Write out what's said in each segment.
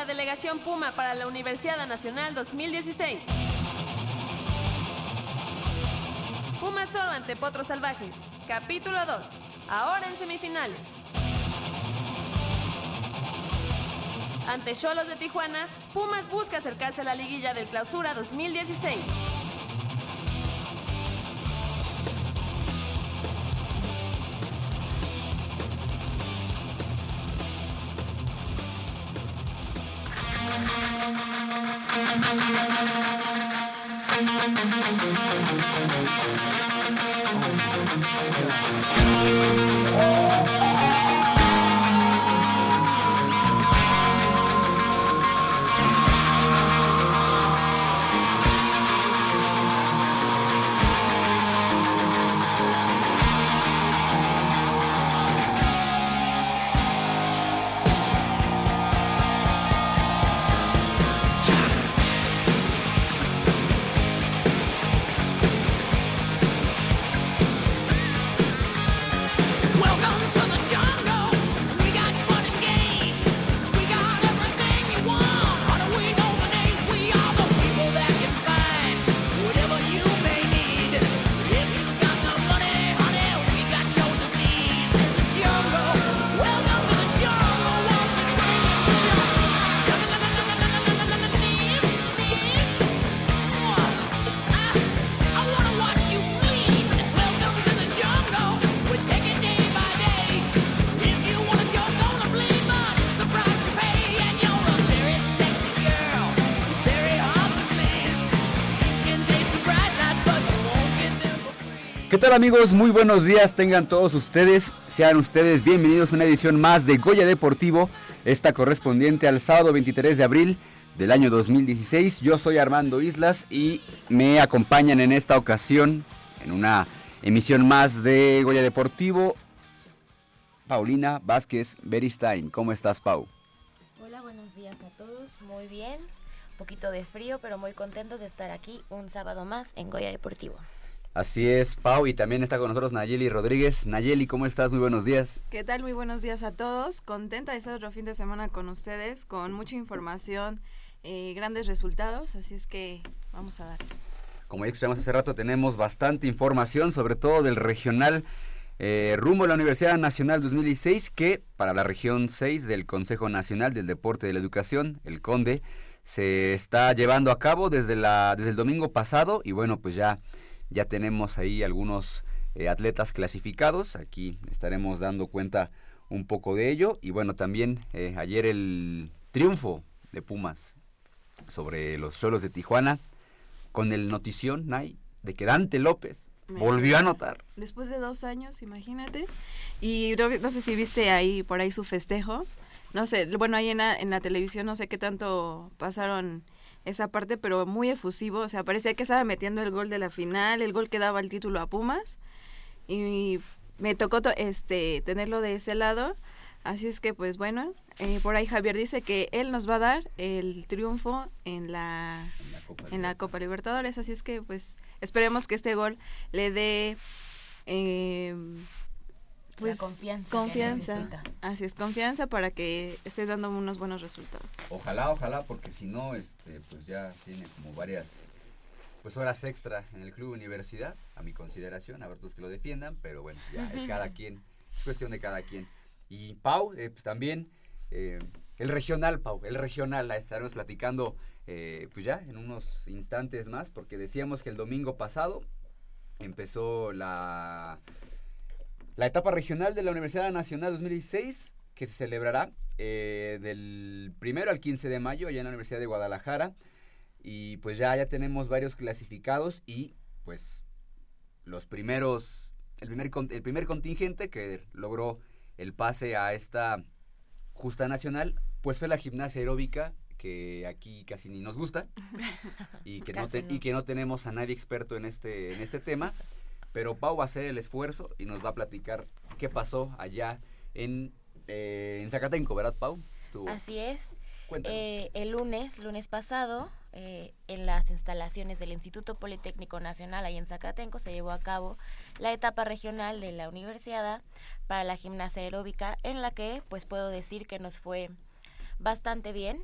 La delegación Puma para la Universidad Nacional 2016. Puma solo ante Potros Salvajes. Capítulo 2. Ahora en semifinales. Ante Cholos de Tijuana, Pumas busca acercarse a la liguilla del Clausura 2016. Oh, tal amigos? Muy buenos días, tengan todos ustedes, sean ustedes bienvenidos a una edición más de Goya Deportivo, esta correspondiente al sábado 23 de abril del año 2016. Yo soy Armando Islas y me acompañan en esta ocasión, en una emisión más de Goya Deportivo, Paulina Vázquez Beristain. ¿Cómo estás, Pau? Hola, buenos días a todos. Muy bien. Un poquito de frío, pero muy contentos de estar aquí un sábado más en Goya Deportivo. Así es, Pau, y también está con nosotros Nayeli Rodríguez. Nayeli, ¿cómo estás? Muy buenos días. ¿Qué tal? Muy buenos días a todos. Contenta de estar otro fin de semana con ustedes, con mucha información, eh, grandes resultados, así es que vamos a dar. Como ya explicamos hace rato, tenemos bastante información, sobre todo del regional eh, rumbo a la Universidad Nacional 2016, que para la región 6 del Consejo Nacional del Deporte y de la Educación, el CONDE, se está llevando a cabo desde, la, desde el domingo pasado y bueno, pues ya, ya tenemos ahí algunos eh, atletas clasificados, aquí estaremos dando cuenta un poco de ello y bueno, también eh, ayer el triunfo de Pumas sobre los Cholos de Tijuana con el notición, Nay, de que Dante López volvió a anotar. Después de dos años, imagínate. Y no, no sé si viste ahí por ahí su festejo. No sé, bueno, ahí en la, en la televisión no sé qué tanto pasaron esa parte, pero muy efusivo. O sea, parecía que estaba metiendo el gol de la final, el gol que daba el título a Pumas. Y me tocó to- este tenerlo de ese lado. Así es que, pues bueno, eh, por ahí Javier dice que él nos va a dar el triunfo en la, en la Copa Libertadores. Así es que, pues, esperemos que este gol le dé. eh, pues, confianza. Así es, confianza para que esté dando unos buenos resultados. Ojalá, ojalá, porque si no, este, pues ya tiene como varias pues horas extra en el club universidad, a mi consideración, a ver todos que lo defiendan, pero bueno, ya es cada quien, es cuestión de cada quien. Y Pau, eh, pues también, eh, el regional, Pau, el regional, la estaremos platicando eh, pues ya en unos instantes más, porque decíamos que el domingo pasado empezó la, la etapa regional de la Universidad Nacional 2016, que se celebrará eh, del primero al 15 de mayo allá en la Universidad de Guadalajara. Y pues ya, ya tenemos varios clasificados y pues los primeros, el primer, el primer contingente que logró el pase a esta justa nacional, pues fue la gimnasia aeróbica que aquí casi ni nos gusta y que, no, te- no. y que no tenemos a nadie experto en este, en este tema, pero Pau va a hacer el esfuerzo y nos va a platicar qué pasó allá en, eh, en Zacatenco, ¿verdad Pau? Estuvo- Así es. Eh, el lunes, lunes pasado, eh, en las instalaciones del Instituto Politécnico Nacional, ahí en Zacatenco, se llevó a cabo la etapa regional de la universidad para la gimnasia aeróbica, en la que pues puedo decir que nos fue bastante bien.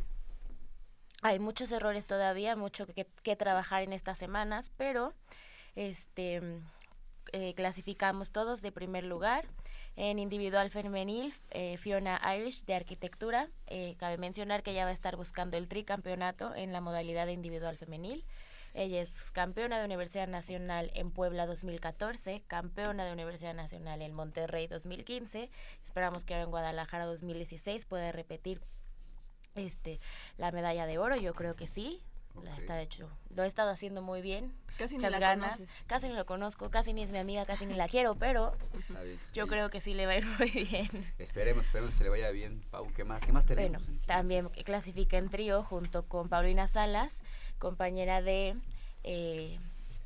Hay muchos errores todavía, mucho que, que trabajar en estas semanas, pero este eh, clasificamos todos de primer lugar. En individual femenil, eh, Fiona Irish de arquitectura. Eh, cabe mencionar que ella va a estar buscando el tricampeonato en la modalidad de individual femenil. Ella es campeona de Universidad Nacional en Puebla 2014, campeona de Universidad Nacional en Monterrey 2015. Esperamos que ahora en Guadalajara 2016 pueda repetir este la medalla de oro. Yo creo que sí. La está hecho, lo he estado haciendo muy bien. Casi ni la ganas. conoces. Casi ni lo conozco, casi ni es mi amiga, casi ni la quiero, pero yo creo que sí le va a ir muy bien. Esperemos, esperemos que le vaya bien, Pau. ¿Qué más? ¿Qué más tenemos? Bueno, también clasifica en trío junto con Paulina Salas, compañera de, eh,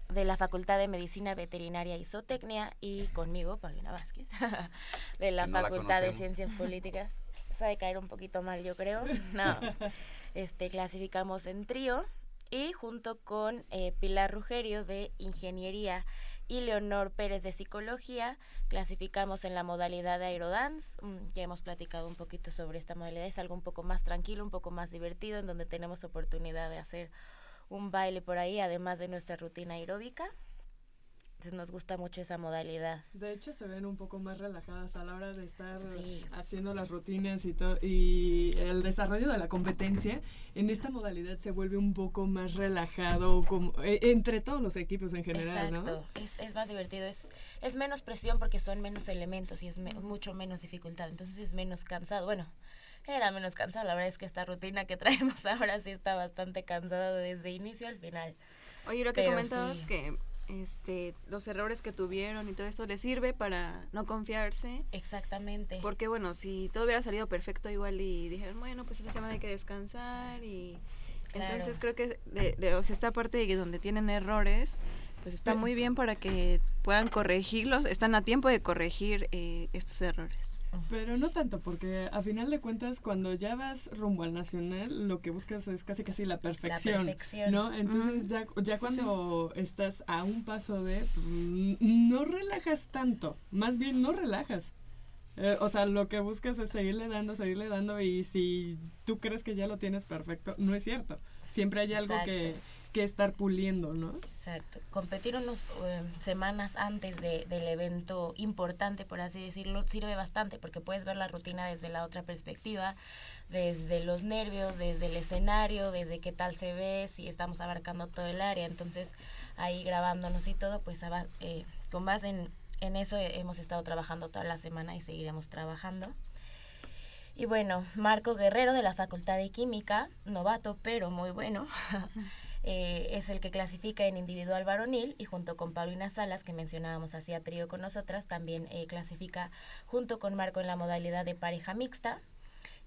de la Facultad de Medicina Veterinaria y Zootecnia, y conmigo, Paulina Vázquez, de la no Facultad de. Ciencias Políticas. Esa de caer un poquito mal, yo creo. No. Este, clasificamos en trío y junto con eh, Pilar Rugerio de Ingeniería y Leonor Pérez de Psicología, clasificamos en la modalidad de aerodance. Mm, Ya hemos platicado un poquito sobre esta modalidad, es algo un poco más tranquilo, un poco más divertido, en donde tenemos oportunidad de hacer un baile por ahí, además de nuestra rutina aeróbica. Entonces nos gusta mucho esa modalidad. De hecho, se ven un poco más relajadas a la hora de estar Sí. haciendo las rutinas y todo. Y el desarrollo de la competencia en esta modalidad se vuelve un poco más relajado como, eh, entre todos los equipos en general, Exacto, es, es más divertido, es, es menos presión porque son menos elementos y es me- mucho menos dificultad, entonces es menos cansado. Bueno, era menos cansado, la verdad es que esta rutina que traemos ahora sí está bastante cansada desde inicio al final. Oye, lo que Pero comentabas sí. que este los errores que tuvieron y todo esto les sirve para no confiarse. Exactamente. Porque bueno, si todo hubiera salido perfecto igual y dijeron, bueno, pues esta semana hay que descansar y Claro. entonces creo que de, de- o sea, esta parte de donde tienen errores, pues está muy bien para que puedan corregirlos, están a tiempo de corregir eh, estos errores. Pero no tanto, porque a final de cuentas, cuando ya vas rumbo al nacional, lo que buscas es casi casi la perfección. perfección. ¿No? Entonces, ya, ya cuando estás a un paso de. mm, No relajas tanto. Más bien, no relajas. Eh, o sea, lo que buscas es seguirle dando, seguirle dando. Y si tú crees que ya lo tienes perfecto, no es cierto. Siempre hay algo Exacto. que estar puliendo, ¿no? Exacto. Competir unas semanas antes de- del evento importante, por así decirlo, sirve bastante porque puedes ver la rutina desde la otra perspectiva, desde los nervios, desde el escenario, desde qué tal se ve, si estamos abarcando todo el área. Entonces, ahí grabándonos y todo, pues eh, con base en, en eso eh, hemos estado trabajando toda la semana y seguiremos trabajando. Y bueno, Marco Guerrero de la Facultad de Química, novato pero muy bueno, eh, es el que clasifica en individual varonil y junto con Paulina Salas, que mencionábamos hacía trío con nosotras, también eh, clasifica junto con Marco en la modalidad de pareja mixta.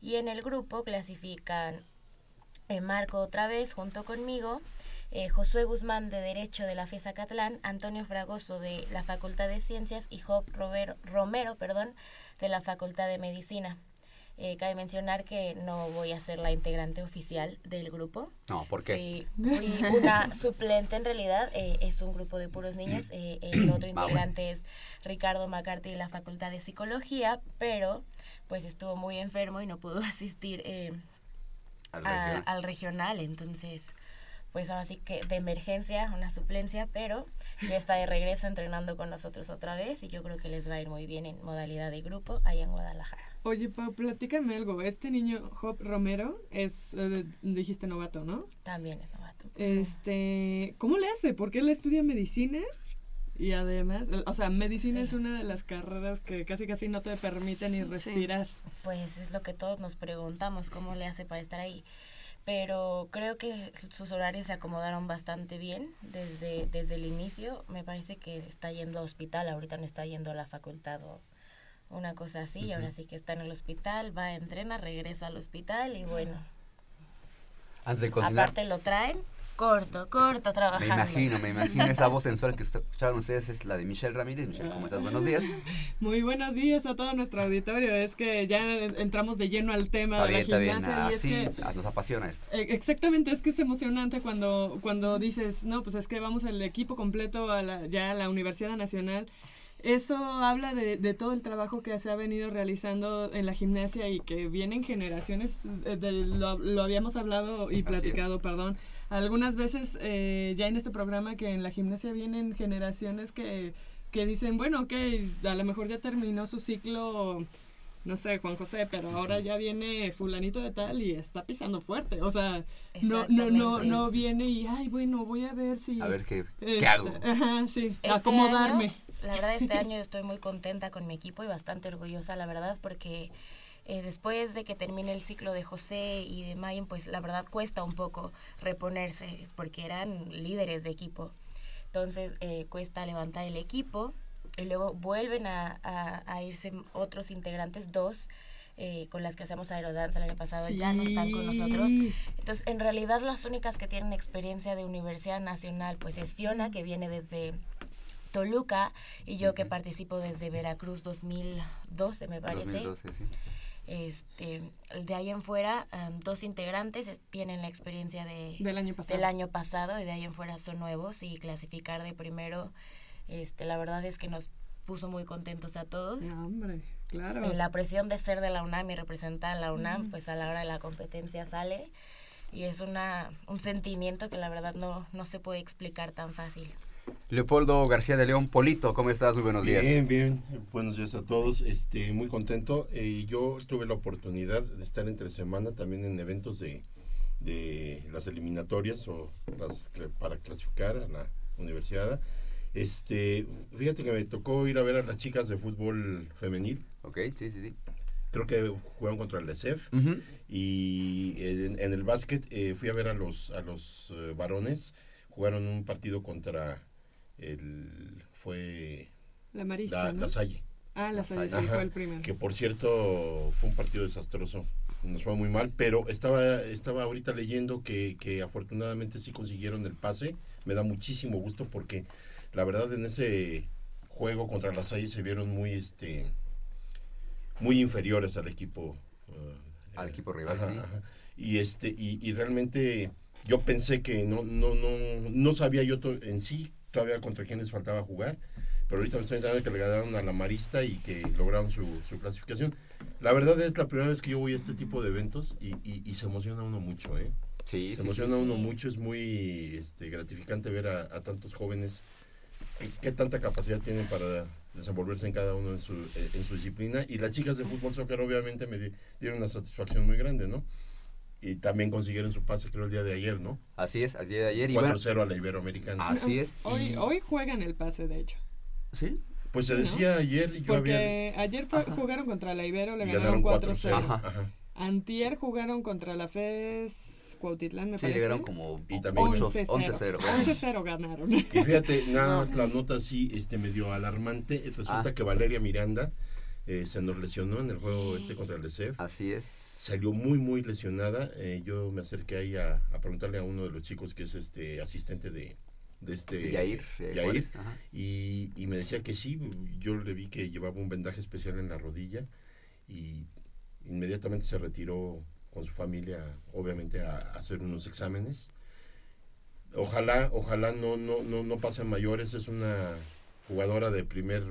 Y en el grupo clasifican eh, Marco otra vez junto conmigo, eh, Josué Guzmán de Derecho de la FESA Catlán, Antonio Fragoso de la Facultad de Ciencias y Job Romero perdón, de la Facultad de Medicina. Eh, cabe mencionar que no voy a ser la integrante oficial del grupo. No, ¿por qué? Fui, fui una suplente en realidad, eh, es un grupo de puros niños. eh, el otro integrante es Ricardo McCarthy de la Facultad de Psicología, pero pues estuvo muy enfermo y no pudo asistir eh, Al a- regional. al regional, entonces pues ahora sí que de emergencia, una suplencia, pero ya está de regreso entrenando con nosotros otra vez y yo creo que les va a ir muy bien en modalidad de grupo allá en Guadalajara. Oye, Pau, platícame algo. Este niño, Job Romero, es, eh, dijiste novato, ¿no? También es novato. Este, ¿cómo le hace? Porque él estudia medicina y además, o sea, medicina Sí. es una de las carreras que casi casi no te permite ni respirar. Pues es lo que todos nos preguntamos, cómo le hace para estar ahí. Pero creo que sus horarios se acomodaron bastante bien desde, desde el inicio. Me parece que está yendo a hospital, ahorita no está yendo a la facultad o, una cosa así, y ahora sí que está en el hospital, va, entrena, regresa al hospital y bueno, Antes de continuar, aparte lo traen corto, corto me trabajando. imagino, me imagino esa voz sensual que escucharon ustedes es la de Michelle Ramírez. Michelle, ¿cómo estás? Buenos días. Muy buenos días a todo nuestro auditorio. Es que ya entramos de lleno al tema Está de bien, está la bien. gimnasia y es Así que ah, nos apasiona esto. Eh, Exactamente, es que es emocionante cuando, cuando dices, no, pues es que vamos el equipo completo a la, ya a la Universidad Nacional. Eso habla de, de todo el trabajo que se ha venido realizando en la gimnasia y que vienen generaciones, eh, de- lo, lo habíamos hablado y platicado, perdón, algunas veces eh, ya en este programa que en la gimnasia vienen generaciones que, que dicen, bueno, ok, a lo mejor ya terminó su ciclo no sé, Juan José, pero ahora ya viene fulanito de tal y está pisando fuerte. O sea, no, no, no, no viene y, ay, bueno, voy a ver si... A ver qué, este, qué hago. Ajá, sí, Este acomodarme. año, la verdad, este año estoy muy contenta con mi equipo y bastante orgullosa, la verdad, porque eh, después de que termine el ciclo de José y de Mayen, pues la verdad cuesta un poco reponerse, porque eran líderes de equipo. Entonces eh, cuesta levantar el equipo y luego vuelven a, a- a irse otros integrantes, dos. eh, con las que hacemos aerodanza el año pasado ya no están con nosotros entonces, en realidad las únicas que tienen experiencia de Universidad Nacional, pues es Fiona, que viene desde Toluca, y yo que participo desde Veracruz 2012, me parece. 2012, sí. Este, de ahí en fuera, dos integrantes tienen la experiencia de, Del año pasado. del año pasado y de ahí en fuera son nuevos y clasificar de primero, este, la verdad es que nos puso muy contentos a todos. No, hombre, claro. La presión de ser de la UNAM y representar a la UNAM, pues a la hora de la competencia sale y es una, un sentimiento que la verdad no, no se puede explicar tan fácil. Leopoldo García de León, Polito, ¿cómo estás? Muy buenos días. Bien, bien. Buenos días a todos. Este, muy contento. Eh, yo tuve la oportunidad de estar entre semana también en eventos de, de las eliminatorias o las para clasificar a la universidad. Este, fíjate que me tocó ir a ver a las chicas de fútbol femenil. Ok, sí, sí, sí. Creo que jugaron contra el ESEF. Y en, en el básquet eh, fui a ver a los, a los eh, varones. Jugaron un partido contra el... fue La marista, la, ¿no? la Salle. Ah, la La Salle, sí, Ajá, fue el primero. Que por cierto fue un partido desastroso. Nos fue muy mal, pero estaba, estaba ahorita leyendo que, que afortunadamente sí consiguieron el pase. Me da muchísimo gusto porque la verdad en ese juego contra la Salle se vieron muy este muy inferiores al equipo eh, Al equipo rival, sí. Y este y, y realmente yo pensé que no no no no sabía yo en sí todavía contra quién les faltaba jugar, pero ahorita me estoy enterando que le ganaron a la Marista y que lograron su, su clasificación. La verdad es la primera vez que yo voy a este tipo de eventos y, y- y se emociona uno mucho, ¿eh? Sí, Se sí, emociona sí. uno mucho, es muy este, gratificante ver a, a tantos jóvenes qué, qué tanta capacidad tienen para desenvolverse en cada uno en su, eh, en su disciplina. Y las chicas de fútbol soccer obviamente me di- dieron una satisfacción muy grande, ¿no? Y también consiguieron su pase, creo, el día de ayer, ¿no? Así es, al día de ayer. Y bueno, 4-0 a la Iberoamericana. así es. Hoy, y- hoy juegan el pase, de hecho. ¿Sí? Pues se decía ayer, yo había... Porque ayer fue- jugaron contra la Ibero, le Y ganaron ganaron 4-0. 4-0. Ajá. Ajá. Antier jugaron contra la FES Cuautitlán, me Sí, parece. llegaron como Y también 8, 11-0. 11-0. 11-0 ganaron. Y fíjate, nada más la nota así, este medio alarmante. Resulta Ah. que Valeria Miranda eh, se nos lesionó en el juego este contra el ESEF. Así es. Salió muy, muy lesionada. Eh, yo me acerqué ahí a, a preguntarle a uno de los chicos que es este asistente de, de este... Yair, eh, Yair, y, y me decía que sí, yo le vi que llevaba un vendaje especial en la rodilla y inmediatamente se retiró con su familia, obviamente, a, a hacer unos exámenes. Ojalá, ojalá no, no, no, no pasen mayores, es una jugadora de primer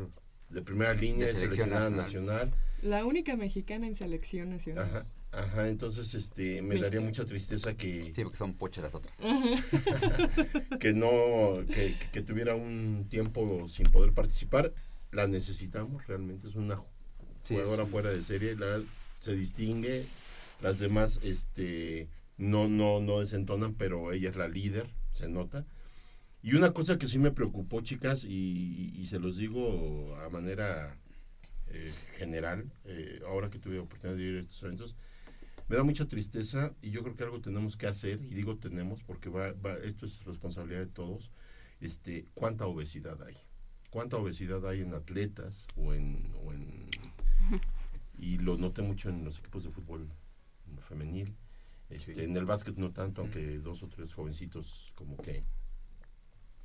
de primera línea, De de selección seleccionada nacional. nacional. La única mexicana en selección nacional. Ajá, ajá, entonces este me daría mucha tristeza que, Sí, porque son pochas las otras. que no que, que- tuviera un tiempo sin poder participar la necesitamos realmente es una Sí, jugadora es- fuera de serie la verdad, se distingue las demás este no no no desentonan pero ella es la líder se nota y una cosa que sí me preocupó chicas y, y se los digo a manera eh, general eh, ahora que tuve oportunidad de ir a estos eventos me da mucha tristeza y yo creo que algo tenemos que hacer y digo tenemos porque va, va- esto es responsabilidad de todos este cuánta obesidad hay cuánta obesidad hay en atletas o en, o en lo noté mucho en los equipos de fútbol femenil. Este, Sí. En el básquet no tanto, aunque dos o tres jovencitos como que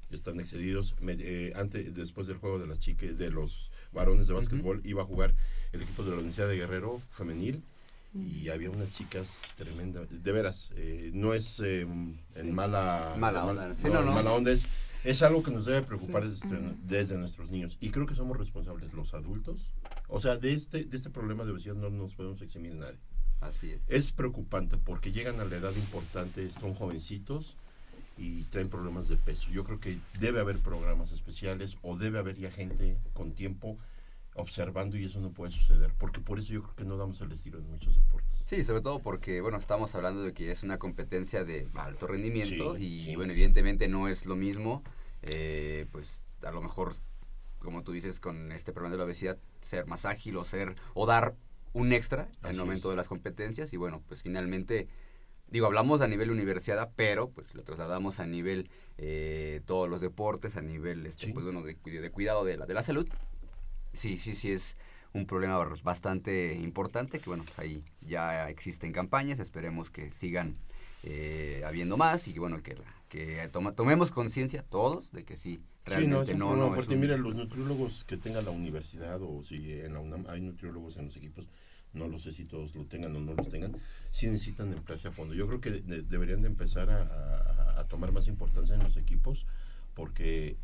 están excedidos. Me- eh, antes, después del juego de las chicas, de los varones de básquetbol, iba a jugar el equipo de la Universidad de Guerrero femenil y había unas chicas tremendas, de veras, eh, no es eh, en mala, Mala onda. mal- Sí, no, no, en no. mala onda, es, es algo que nos debe preocupar Sí. desde, desde nuestros niños y creo que somos responsables los adultos, o sea, de este, de este problema de obesidad no nos podemos eximir nadie. Así es. Es preocupante porque llegan a la edad importante, son jovencitos y traen problemas de peso. Yo creo que debe haber programas especiales o debe haber ya gente con tiempo observando y eso no puede suceder, porque por eso yo creo que no damos el estilo en muchos deportes. Sí, sobre todo porque, bueno, estamos hablando de que es una competencia de alto rendimiento Sí, y, sí. bueno, evidentemente no es lo mismo, eh, pues a lo mejor, como tú dices, con este problema de la obesidad, ser más ágil o ser, o dar un extra en el momento es. de las competencias y bueno, pues finalmente, digo, hablamos a nivel universidad, pero pues lo trasladamos a nivel eh, todos los deportes, a nivel, este, Sí. pues bueno, de, de cuidado de la, de la salud. Sí, sí, sí es un problema bastante importante que bueno, ahí ya existen campañas, esperemos que sigan eh, habiendo más y que bueno, que, que toma- tomemos conciencia todos de que sí, Sí, realmente no, es un no, no, un- Mira, los nutriólogos que tenga la universidad o si en la UNAM hay nutriólogos en los equipos, no lo sé si todos lo tengan o no los tengan, sí necesitan emplearse a fondo. Yo creo que de- deberían de empezar a, a- a tomar más importancia en los equipos porque,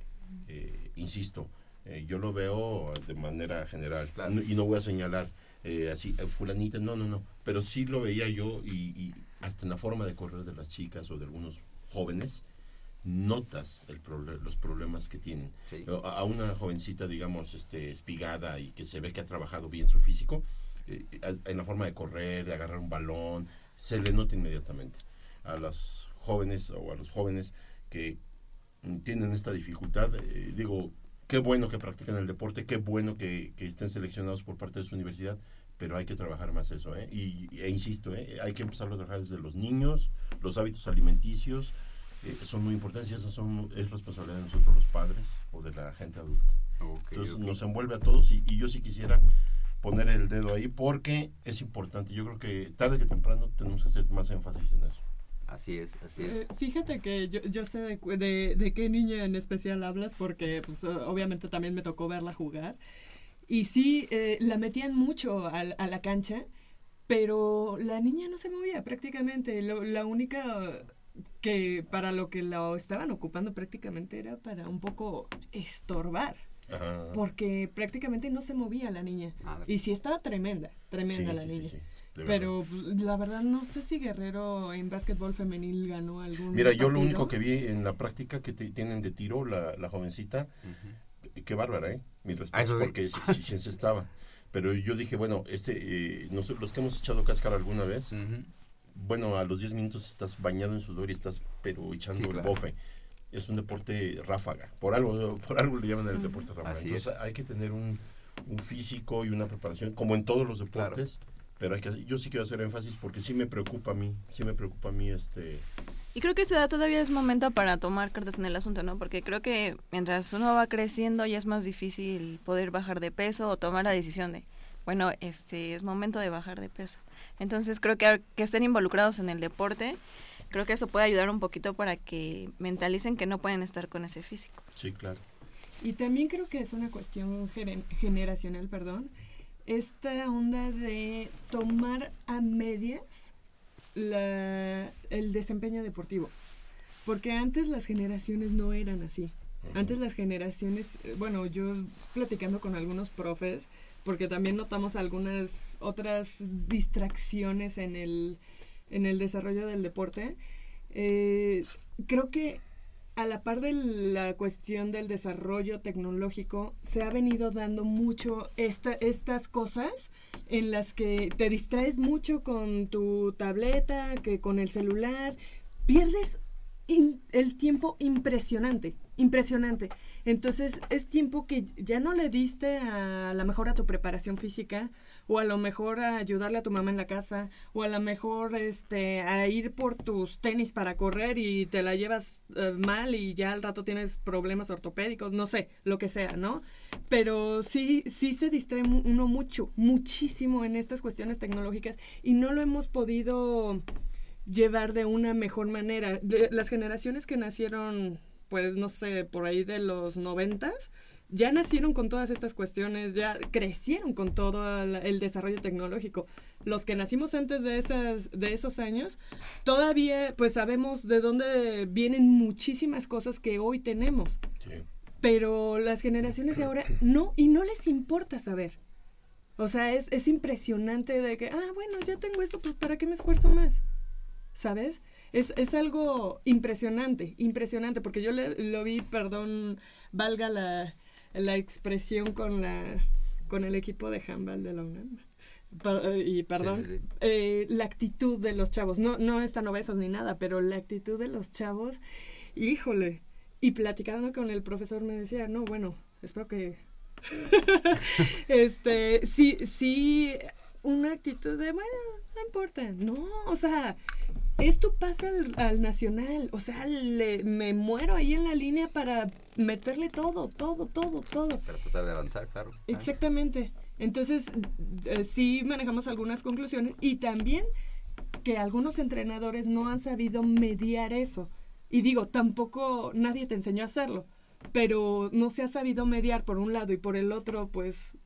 eh, insisto, eh, yo lo veo de manera general Claro. y no voy a señalar eh, así, eh, fulanita, no, no, no, pero sí lo veía yo y, y hasta en la forma de correr de las chicas o de algunos jóvenes, notas el los problemas que tienen. Sí. A, a una jovencita, digamos, este, espigada y que se ve que ha trabajado bien su físico, eh, a- en la forma de correr, de agarrar un balón, se le nota inmediatamente. A las jóvenes o a los jóvenes que mm, tienen esta dificultad, eh, digo, qué bueno que practican el deporte, qué bueno que, que estén seleccionados por parte de su universidad, pero hay que trabajar más eso, ¿eh? Y, e insisto, ¿eh? hay que empezar a trabajar desde los niños, los hábitos alimenticios, eh, son muy importantes y eso son, es responsabilidad de nosotros los padres o de la gente adulta. Entonces nos envuelve a todos y, y yo sí quisiera poner el dedo ahí porque es importante. Yo creo que tarde que temprano tenemos que hacer más énfasis en eso. Así es, así Eh, es. fíjate que yo, yo sé de, de, de qué niña en especial hablas porque pues, obviamente también me tocó verla jugar. Y sí, eh, la metían mucho al- a, la cancha, pero la niña no se movía prácticamente. Lo- la única que para lo que la estaban ocupando prácticamente era para un poco estorbar, Ajá. porque prácticamente no se movía la niña. Madre. Y sí estaba tremenda, tremenda Sí, la sí, niña. sí, verdad. Pero pues, la verdad no sé si Guerrero en básquetbol femenil ganó algún Mira, yo lo único que vi en la práctica que te- tienen de tiro, la, la jovencita, Ujú. qué bárbara, ¿eh? Mi Ah, respeto, sí. porque sí, sí, sí se estaba. Pero yo dije, bueno, este, eh, nosotros, los que hemos echado cáscara alguna vez, Ujú. bueno, a los 10 minutos estás bañado en sudor y estás, pero echando Sí, el claro. bofe. Es un deporte ráfaga. Por algo, por algo le llaman el deporte ráfaga. Así Entonces hay que tener un, un físico y una preparación, como en todos los deportes. Pero hay que, yo sí quiero hacer énfasis porque sí me preocupa a mí, sí me preocupa a mí este... Y creo que esta edad todavía es momento para tomar cartas en el asunto, ¿no? Porque creo que mientras uno va creciendo ya es más difícil poder bajar de peso o tomar la decisión de, bueno, este es momento de bajar de peso. Entonces creo que, que estén involucrados en el deporte, creo que eso puede ayudar un poquito para que mentalicen que no pueden estar con ese físico. Sí, claro. Y también creo que es una cuestión generacional, perdón, esta onda de tomar a medias la, el desempeño deportivo. Porque antes las generaciones no eran así. Antes las generaciones, bueno, yo platicando con algunos profes, porque también notamos algunas otras distracciones en el, en el desarrollo del deporte, eh, creo que a la par de la cuestión del desarrollo tecnológico, se ha venido dando mucho esta, estas cosas en las que te distraes mucho con tu tableta, que con el celular, pierdes el tiempo impresionante. Impresionante. Entonces es tiempo que ya no le diste a la mejor a tu preparación física o a lo mejor a ayudarle a tu mamá en la casa o a lo mejor este a ir por tus tenis para correr y te la llevas eh, mal y ya al rato tienes problemas ortopédicos, no sé, lo que sea, ¿no? Pero sí sí se distrae uno mucho, muchísimo en estas cuestiones tecnológicas y no lo hemos podido llevar de una mejor manera. Las generaciones que nacieron, pues no sé, por ahí de los noventas, ya nacieron con todas estas cuestiones, ya crecieron con todo el, el desarrollo tecnológico. Los que nacimos antes de esas, de esos años, todavía pues sabemos de dónde vienen muchísimas cosas que hoy tenemos. Sí. Pero las generaciones de ahora no, y no les importa saber. O sea, es, es impresionante de que, ah, bueno, ya tengo esto, pues ¿para qué me esfuerzo más? ¿Sabes? Es, es algo impresionante, impresionante, porque yo le- lo vi, perdón, valga la, la expresión con, la, con el equipo de handball de la UNAM. Per- eh, y perdón, sí, sí. eh, la actitud de los chavos, no, no están obesos ni nada, pero la actitud de los chavos, híjole. Y platicando con el profesor me decía, no, bueno, espero que... este, sí, sí, una actitud de, bueno, no importa. No, o sea, esto pasa al, al nacional. O sea, le- me muero ahí en la línea para meterle todo, todo, todo, todo. Para tratar de avanzar, claro. Ah, Exactamente. Entonces, eh, sí manejamos algunas conclusiones y también que algunos entrenadores no han sabido mediar eso. Y digo, tampoco nadie te enseñó a hacerlo, pero no se ha sabido mediar por un lado y por el otro, pues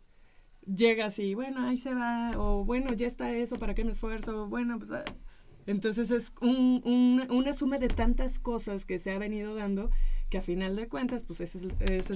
llegas y bueno, ahí se va, o bueno, ya está eso, ¿para qué me esfuerzo? Bueno, pues... Entonces es un- un- una suma de tantas cosas que se ha venido dando que a final de cuentas, pues esos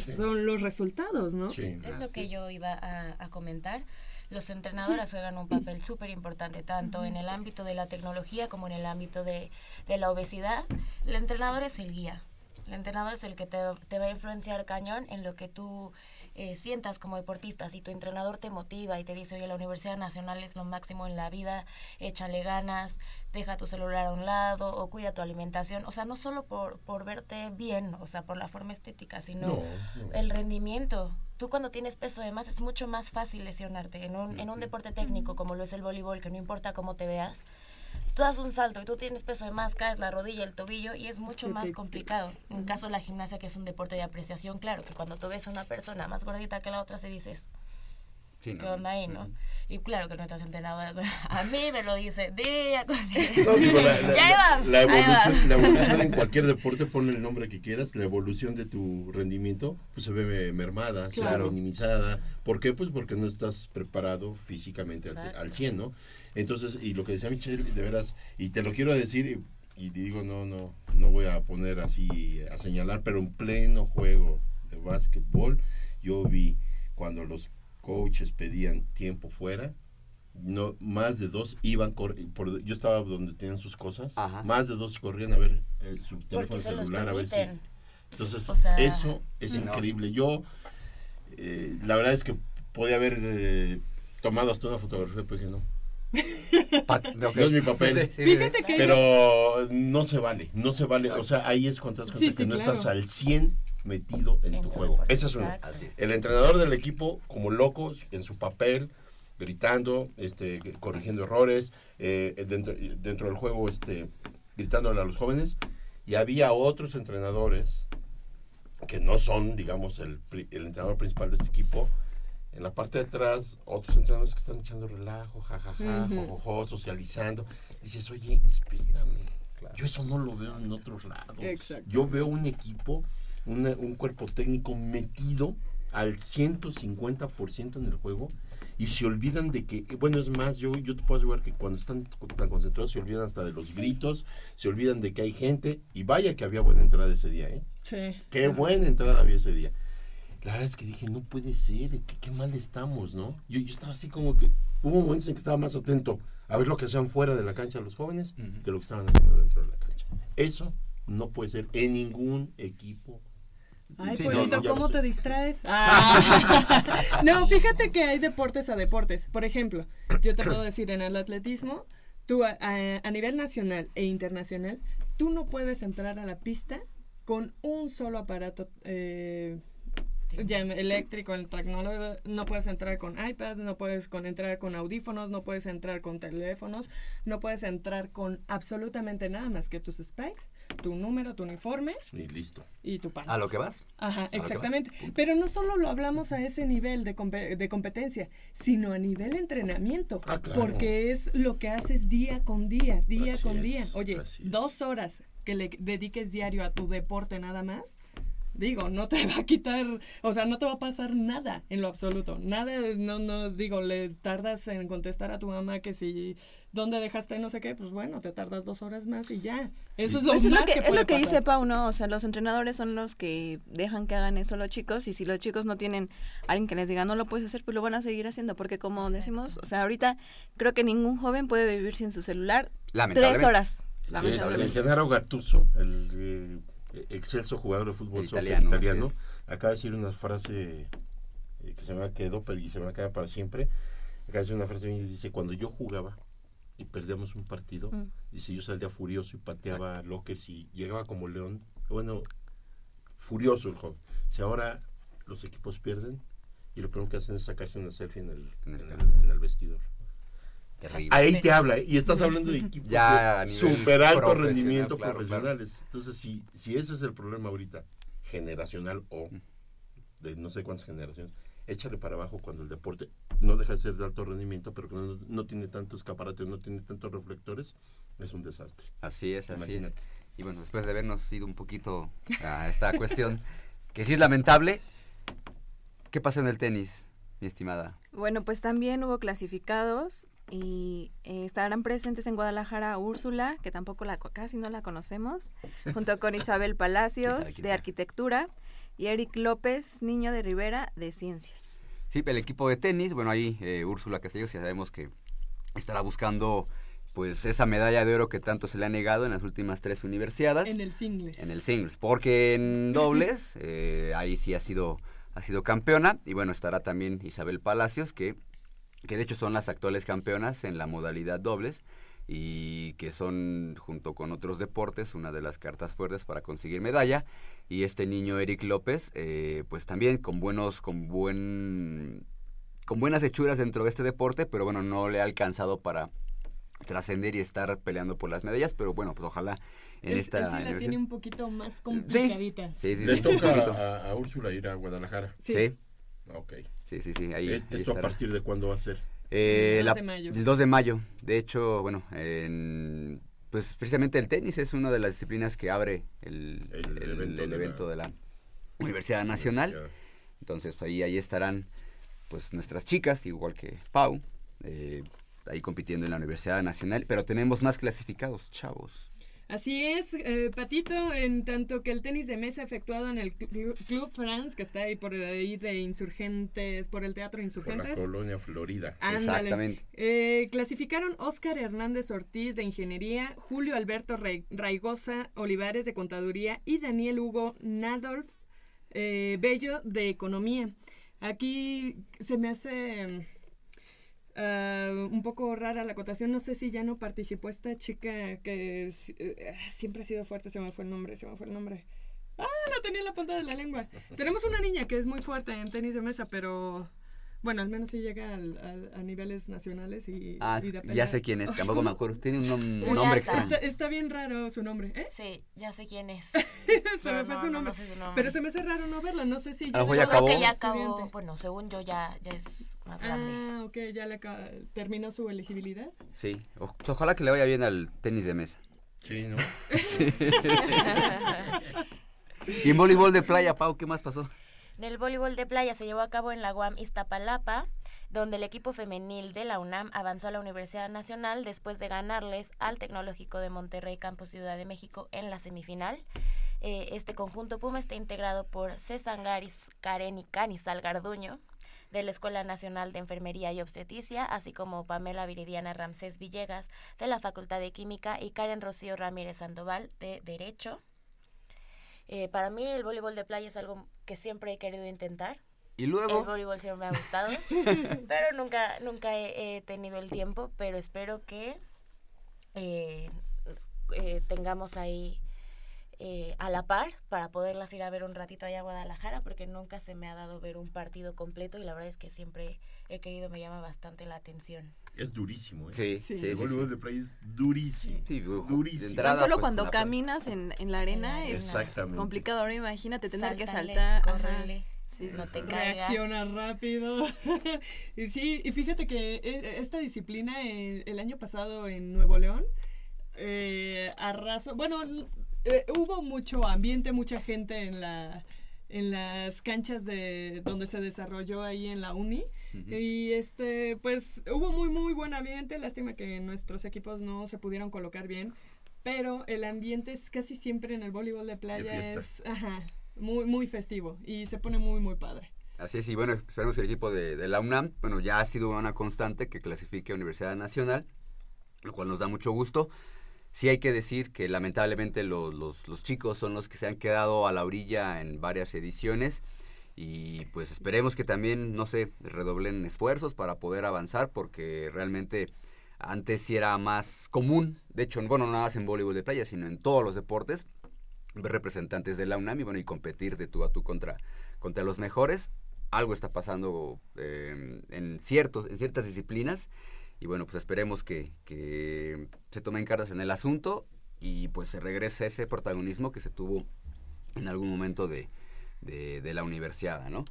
Sí. son los resultados, ¿no? Sí. Es lo que yo iba a, a comentar. Los entrenadores juegan un papel súper importante, tanto en el ámbito de la tecnología como en el ámbito de, de la obesidad. El entrenador es el guía. El entrenador es el que te, te va a influenciar cañón en lo que tú eh, sientas como deportista. Si tu entrenador te motiva y te dice, oye, la Universidad Nacional es lo máximo en la vida, échale ganas, deja tu celular a un lado o cuida tu alimentación. O sea, no solo por, por verte bien, o sea, por la forma estética, sino No, no. el rendimiento. Tú cuando tienes peso de más es mucho más fácil lesionarte. En un, en un deporte técnico como lo es el voleibol, que no importa cómo te veas, tú das un salto y tú tienes peso de más, caes la rodilla, el tobillo y es mucho más complicado. En caso de la gimnasia, que es un deporte de apreciación, claro, que cuando tú ves a una persona más gordita que la otra, se dices, Sí, ¿qué no, onda ahí, no? Y claro que nuestras entrenadoras, a mí me lo dice día con día. No, digo, la, la- Ya la evolución, la evolución en cualquier deporte, ponle el nombre que quieras, la evolución de tu rendimiento pues se ve mermada, se Claro. ve minimizada. ¿Por qué? Pues porque no estás preparado físicamente al, Exacto. al 100, ¿no? Entonces, y lo que decía Michelle, de veras, y te lo quiero decir, y, y te digo, no, no, no voy a poner así a señalar, pero en pleno juego de básquetbol, yo vi cuando los coaches pedían tiempo fuera, no más de dos iban por, yo estaba donde tenían sus cosas Ajá. más de dos corrían a ver eh, su teléfono celular a ver si entonces O sea, eso es no. increíble yo eh, la verdad es que podía haber eh, tomado hasta una fotografía pero dije no no es mi papel. Sí, sí, sí. Fíjate que pero no se vale no se vale o sea ahí es cuando te das cuenta Sí, que sí, no claro. estás al 100 metido en, En tu tu juego deporte, esa es. Así es. el entrenador del equipo como locos en su papel gritando este corrigiendo errores eh, dentro, dentro del juego este gritándole a los jóvenes y había otros entrenadores que no son digamos el, el entrenador principal de este equipo en la parte de atrás otros entrenadores que están echando relajo jajaja Ujú. jojojo, socializando dices oye espérame Claro. yo eso no lo veo en otros lados yo veo un equipo una- un cuerpo técnico metido al 150% en el juego y se olvidan de que, bueno, es más, yo, yo te puedo asegurar que cuando están tan concentrados se olvidan hasta de los gritos, se olvidan de que hay gente y vaya que había buena entrada ese día, ¿eh? Sí. Qué buena entrada había ese día. La verdad es que dije, no puede ser, qué, qué mal estamos, ¿no? Yo, yo estaba así como que, hubo momentos en que estaba más atento a ver lo que hacían fuera de la cancha los jóvenes que lo que estaban haciendo dentro de la cancha. Eso no puede ser en ningún equipo. Ay, Sí, Polito, no, ¿cómo te distraes? Ah. no, fíjate que hay deportes a deportes. Por ejemplo, yo te puedo decir, en el atletismo, tú a, a- a nivel nacional e internacional, tú no puedes entrar a la pista con un solo aparato eh, ya eléctrico, el tecnológico, no puedes entrar con iPad, no puedes con, entrar con audífonos, no puedes entrar con teléfonos, no puedes entrar con absolutamente nada más que tus spikes, tu número, tu uniforme Y listo. y tu pants. A lo que vas. Ajá, vas, exactamente. Pero no solo lo hablamos a ese nivel de, de competencia, sino a nivel entrenamiento. Ah, claro. Porque es lo que haces día con día, día Así con es, día. Oye, así dos horas que le dediques diario a tu deporte nada más. Digo, no te va a quitar, o sea, no te va a pasar nada en lo absoluto. Nada, no, no, digo, le tardas en contestar a tu mamá que si, ¿dónde dejaste no sé qué? Pues bueno, te tardas dos horas más y ya. Eso es lo Pues es más lo que, es puede lo que dice pasar. Pau, ¿no? O sea, los entrenadores son los que dejan que hagan eso los chicos y si los chicos no tienen alguien que les diga no lo puedes hacer, pues lo van a seguir haciendo porque como decimos, o sea, ahorita creo que ningún joven puede vivir sin su celular tres Lamentablemente. horas. Este, Lamentablemente. Genaro Gattuso, el eh, excelso jugador de fútbol El soccer italiano, acaba de decir una frase eh, que se me ha quedado pero y se me va a quedar para siempre. Acaba de decir una frase y dice, cuando yo jugaba y perdíamos un partido, Mm. dice, yo salía furioso y pateaba lockers y llegaba como león. Bueno, furioso el joven. Si ahora los equipos pierden y lo primero que hacen es sacarse una selfie en el, En el en el- campo. en el vestidor. Terrible. Ahí te habla, ¿eh? y estás hablando de equipos Ya de super alto profesional, rendimiento claro, profesionales. Entonces, si, si ese es el problema ahorita, generacional o de no sé cuántas generaciones, échale para abajo cuando el deporte no deja de ser de alto rendimiento, pero que no, no tiene tanto escaparate, no tiene tantos reflectores, es un desastre. Así es, así es. Imagínate. Y bueno, después de habernos ido un poquito a esta cuestión, que sí es lamentable, ¿qué pasó en el tenis, mi estimada? Bueno, pues también hubo clasificados y eh, estarán presentes en Guadalajara Úrsula, que tampoco la casi no la conocemos, junto con Isabel ¿Quién Palacios sabe quién de? Arquitectura y Eric López, niño de Rivera de Ciencias. Sí, el equipo de tenis, bueno, ahí eh, Úrsula Castellos ya sabemos que estará buscando pues esa medalla de oro que tanto se le ha negado en las últimas tres universidades. En el single. en el singles, porque en dobles eh, ahí sí ha sido ha sido campeona y bueno estará también Isabel Palacios que que de hecho son las actuales campeonas en la modalidad dobles y que son junto con otros deportes una de las cartas fuertes para conseguir medalla y este niño Eric López eh, pues también con buenos con buen con buenas hechuras dentro de este deporte pero bueno no le ha alcanzado para trascender y estar peleando por las medallas pero bueno pues ojalá en esta él sí la tiene un poquito más complicadita. Sí, sí, Le sí. un toca poquito. a, a Úrsula ir a Guadalajara. Sí. Sí, Ok. sí, sí, sí, ahí, ¿Es- ahí ¿Esto a partir de cuándo va a ser? Eh, El la- 2 de mayo. El 2 de mayo. De hecho, bueno, en- pues precisamente el tenis es una de las disciplinas que abre el, El el- evento el de evento la- de la Universidad Nacional. Entonces, pues, ahí, ahí estarán pues nuestras chicas, igual que Pau, eh, ahí compitiendo en la Universidad Nacional. Pero tenemos más clasificados, chavos. Así es, eh, Patito, en tanto que el tenis de mesa efectuado en el Clu- Club France, que está ahí por ahí de Insurgentes, por el Teatro Por la Insurgentes. colonia Florida. Ándale. Exactamente. Eh, clasificaron Óscar Hernández Ortiz de Ingeniería, Julio Alberto Rai- Raigosa Olivares de Contaduría y Daniel Hugo Nadolf eh, Bello de Economía. Aquí se me hace ah, un poco rara la acotación. No sé si ya no participó esta chica que eh, siempre ha sido fuerte. Se me fue el nombre, se me fue el nombre. Ah, la tenía en la punta de la lengua. Tenemos una niña que es muy fuerte en tenis de mesa, pero bueno, al menos sí llega al- al- a niveles nacionales y, Ah, y da ya sé quién es, tampoco me acuerdo. Tiene un, nom- nombre está. extraño. Está, está bien raro su nombre, ¿eh? Sí, ya sé quién es. se Pero me fue no, su no, nombre. no sé su nombre. Pero se me hace raro no verla, no sé si ya acabó. que ya acabó. Bueno, según yo ya, ya es más grande. Ah, ok, ya le terminó su elegibilidad. Sí, o- ojalá que le vaya bien al tenis de mesa. Sí, ¿no? Y en voleibol de playa, Pau, ¿qué más pasó? En el voleibol de playa se llevó a cabo en la UAM Iztapalapa, donde el equipo femenil de la UNAM avanzó a la Universidad Nacional después de ganarles al Tecnológico de Monterrey Campus Ciudad de México en la semifinal. Eh, este conjunto Puma está integrado por César Garis, Karen y Canizal Garduño, de la Escuela Nacional de Enfermería y Obstetricia, así como Pamela Viridiana Ramsés Villegas, de la Facultad de Química, y Karen Rocío Ramírez Sandoval, de Derecho. Eh, para mí el voleibol de playa es algo que siempre he querido intentar. Y El luego, voleibol siempre me ha gustado, pero nunca, nunca he, he tenido el tiempo, pero espero que eh, eh, tengamos ahí eh, a la par para poderlas ir a ver un ratito allá a Guadalajara, porque nunca se me ha dado ver un partido completo y la verdad es que siempre he querido, me llama bastante la atención. Es durísimo, ¿eh? Sí, Sí. sí, el sí. de playa es durísimo. Sí, durísimo. entrada, Tan solo pues, cuando caminas en, en la arena En la es complicado. Ahora imagínate tener que saltar. córrele, Sí, no te. Reacciona rápido. y sí, y fíjate que e- esta disciplina el año pasado en Nuevo León eh, arrasó. Bueno, eh, hubo mucho ambiente, mucha gente en la en las canchas de donde se desarrolló ahí en la uni Ujú. y este pues hubo muy muy buen ambiente lástima que nuestros equipos no se pudieron colocar bien pero el ambiente es casi siempre en el voleibol de playa fiesta. es ajá, muy muy festivo y se pone muy muy padre Así es, y bueno, esperemos que el equipo de, de la UNAM, bueno, ya ha sido una constante que clasifique a Universidad Nacional, lo cual nos da mucho gusto. Sí hay que decir que lamentablemente los, los, chicos son los que se han quedado a la orilla en varias ediciones y pues esperemos que también, no sé, redoblen esfuerzos para poder avanzar porque realmente antes sí era más común, de hecho, bueno, no nada más en voleibol de playa, sino en todos los deportes, ver representantes de la UNAM y bueno, y competir de tú a tú contra, contra los mejores. Algo está pasando eh, en, ciertos, en ciertas disciplinas y bueno, pues esperemos que, que se tomen cartas en el asunto y pues se regrese ese protagonismo que se tuvo en algún momento de, de, de la universidad, ¿no?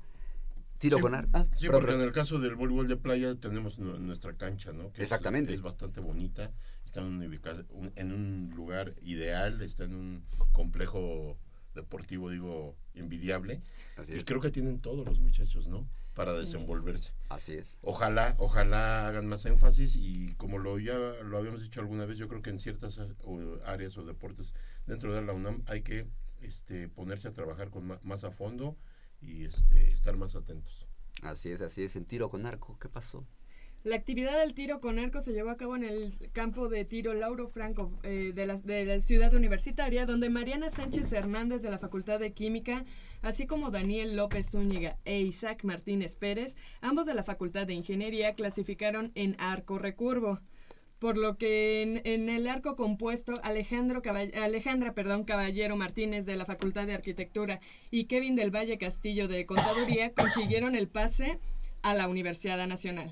Tiro Sí, con ar- ah, Sí, porque en el caso del voleibol de playa tenemos nu- nuestra cancha, ¿no? Que Exactamente. Es, bastante bonita, está en un, en un lugar ideal, está en un complejo deportivo, digo, envidiable. Así Y es. creo que tienen todos los muchachos, ¿no? Para desenvolverse. Así es. Ojalá, ojalá hagan más énfasis y como lo ya lo habíamos dicho alguna vez, yo creo que en ciertas o áreas o deportes dentro de la UNAM hay que este, ponerse a trabajar con más a fondo y este, estar más atentos. Así es, así es. En tiro con arco, ¿qué pasó? La actividad del tiro con arco se llevó a cabo en el campo de tiro Lauro Franco eh, de, la, de ciudad universitaria, donde Mariana Sánchez Hernández de la Facultad de Química, así como Daniel López Zúñiga e Isaac Martínez Pérez, ambos de la Facultad de Ingeniería, clasificaron en arco recurvo. Por lo que en, el arco compuesto, Alejandro Alejandra perdón, Caballero Martínez de la Facultad de Arquitectura y Kevin del Valle Castillo de Contaduría consiguieron el pase a la Universidad Nacional.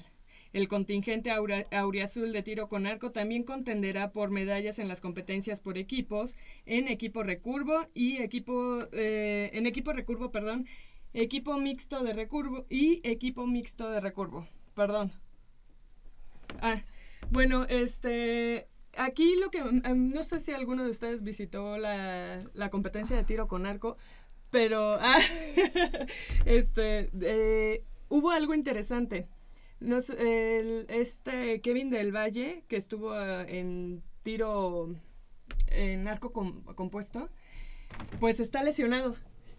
El contingente auriazul de tiro con arco también contenderá por medallas en las competencias por equipos, en equipo recurvo y equipo eh, en equipo recurvo, perdón, equipo mixto de recurvo y equipo mixto de recurvo, perdón. Ah, bueno, este aquí lo que mm, no sé si alguno de ustedes visitó la, la competencia de tiro con arco, pero ah, este eh, hubo algo interesante. Nos, el- este Kevin del Valle, que estuvo ah, en tiro en arco com- compuesto, pues está lesionado.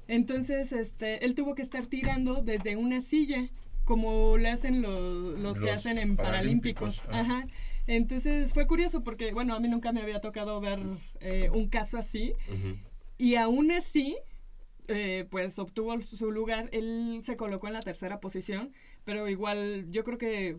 Entonces, este, él tuvo que estar tirando desde una silla, como le hacen los, los que hacen en paralímpicos, Paralímpicos. ajá. Ajá. Entonces fue curioso porque, bueno, a mí nunca me había tocado ver eh, un caso así. Y aún así, eh, pues obtuvo su lugar. Él se colocó en la tercera posición, pero igual yo creo que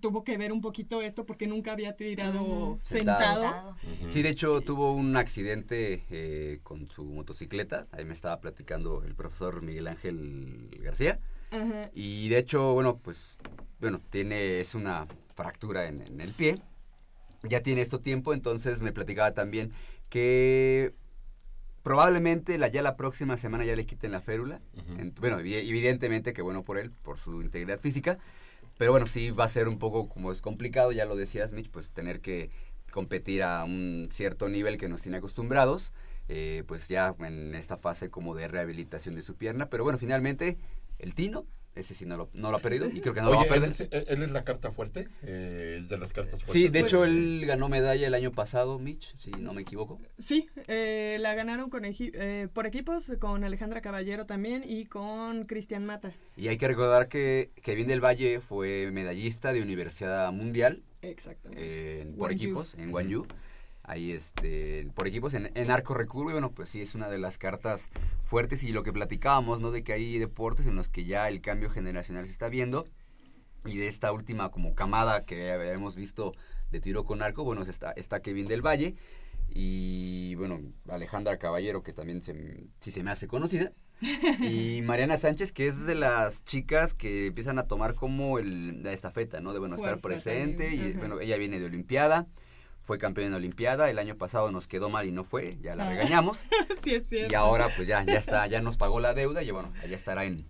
tuvo que ver un poquito esto porque nunca había tirado sentado. Sentado. Sí, de hecho tuvo un accidente eh, con su motocicleta. Ahí me estaba platicando el profesor Miguel Ángel García. Ajá. Y de hecho, bueno, pues, bueno, tiene, es una fractura en, en el pie. Ya tiene esto tiempo, entonces me platicaba también que probablemente la, ya la próxima semana ya le quiten la férula. En- bueno, evi- evidentemente que bueno por él, por su integridad física. Pero bueno, sí va a ser un poco como es complicado, ya lo decías, Mitch, pues tener que competir a un cierto nivel que nos tiene acostumbrados, eh, pues ya en esta fase como de rehabilitación de su pierna. Pero bueno, finalmente el Tino, ese sí no lo, no lo ha perdido y creo que no lo va a él perder. es, él es la carta fuerte, eh, es de las cartas fuertes. Sí, de hecho él ganó medalla el año pasado, Mitch, si no me equivoco. Sí, eh, la ganaron con equi- eh, por equipos con Alejandra Caballero también y con Cristian Mata. Y hay que recordar que Kevin del Valle fue medallista de Universidad Mundial Exactamente. eh, en- por equipos en Guangzhou. Ahí este, por equipos en, en arco recurvo y bueno, pues sí es una de las cartas fuertes y lo que platicábamos, ¿no? De que hay deportes en los que ya el cambio generacional se está viendo y de esta última como camada que hemos visto de tiro con arco, bueno, está, está Kevin del Valle y bueno, Alejandra Caballero, que también se, sí se me hace conocida, y Mariana Sánchez, que es de las chicas que empiezan a tomar como el, la estafeta, ¿no? De, bueno, estar presente, también, y bueno, ella viene de Olimpiada, fue campeona en Olimpiada, el año pasado nos quedó mal y no fue, ya la Ah. regañamos, sí, es cierto. y ahora pues ya, ya está, ya nos pagó la deuda, y bueno, ya estará en,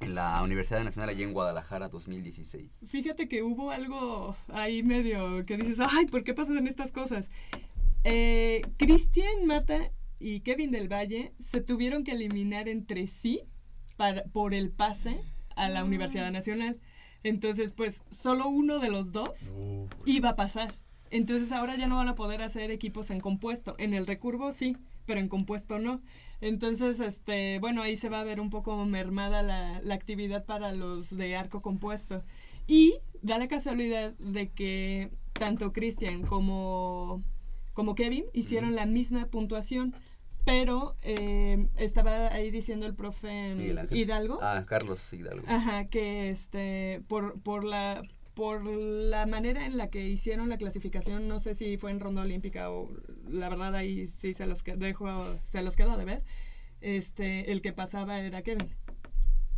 en la Universidad Nacional allí en Guadalajara 2016. Fíjate que hubo algo ahí medio que dices, ay, ¿por qué pasan estas cosas? Eh, Cristian Mata y Kevin del Valle se tuvieron que eliminar entre sí para, por el pase a la Universidad Nacional. Entonces, pues, solo uno de los dos Uh, iba a pasar. Entonces ahora ya no van a poder hacer equipos en compuesto. En el recurvo sí, pero en compuesto no. Entonces, este, bueno, ahí se va a ver un poco mermada la, la actividad para los de arco compuesto. Y da la casualidad de que tanto Cristian como, como Kevin hicieron la misma puntuación. Pero eh, estaba ahí diciendo el profe Ángel. Hidalgo. Ah, Carlos Hidalgo. Ajá, que este, por, por la por la manera en la que hicieron la clasificación, no sé si fue en ronda olímpica o la verdad ahí sí se los que- dejo, se los quedó de ver. Este, el que pasaba era Kevin.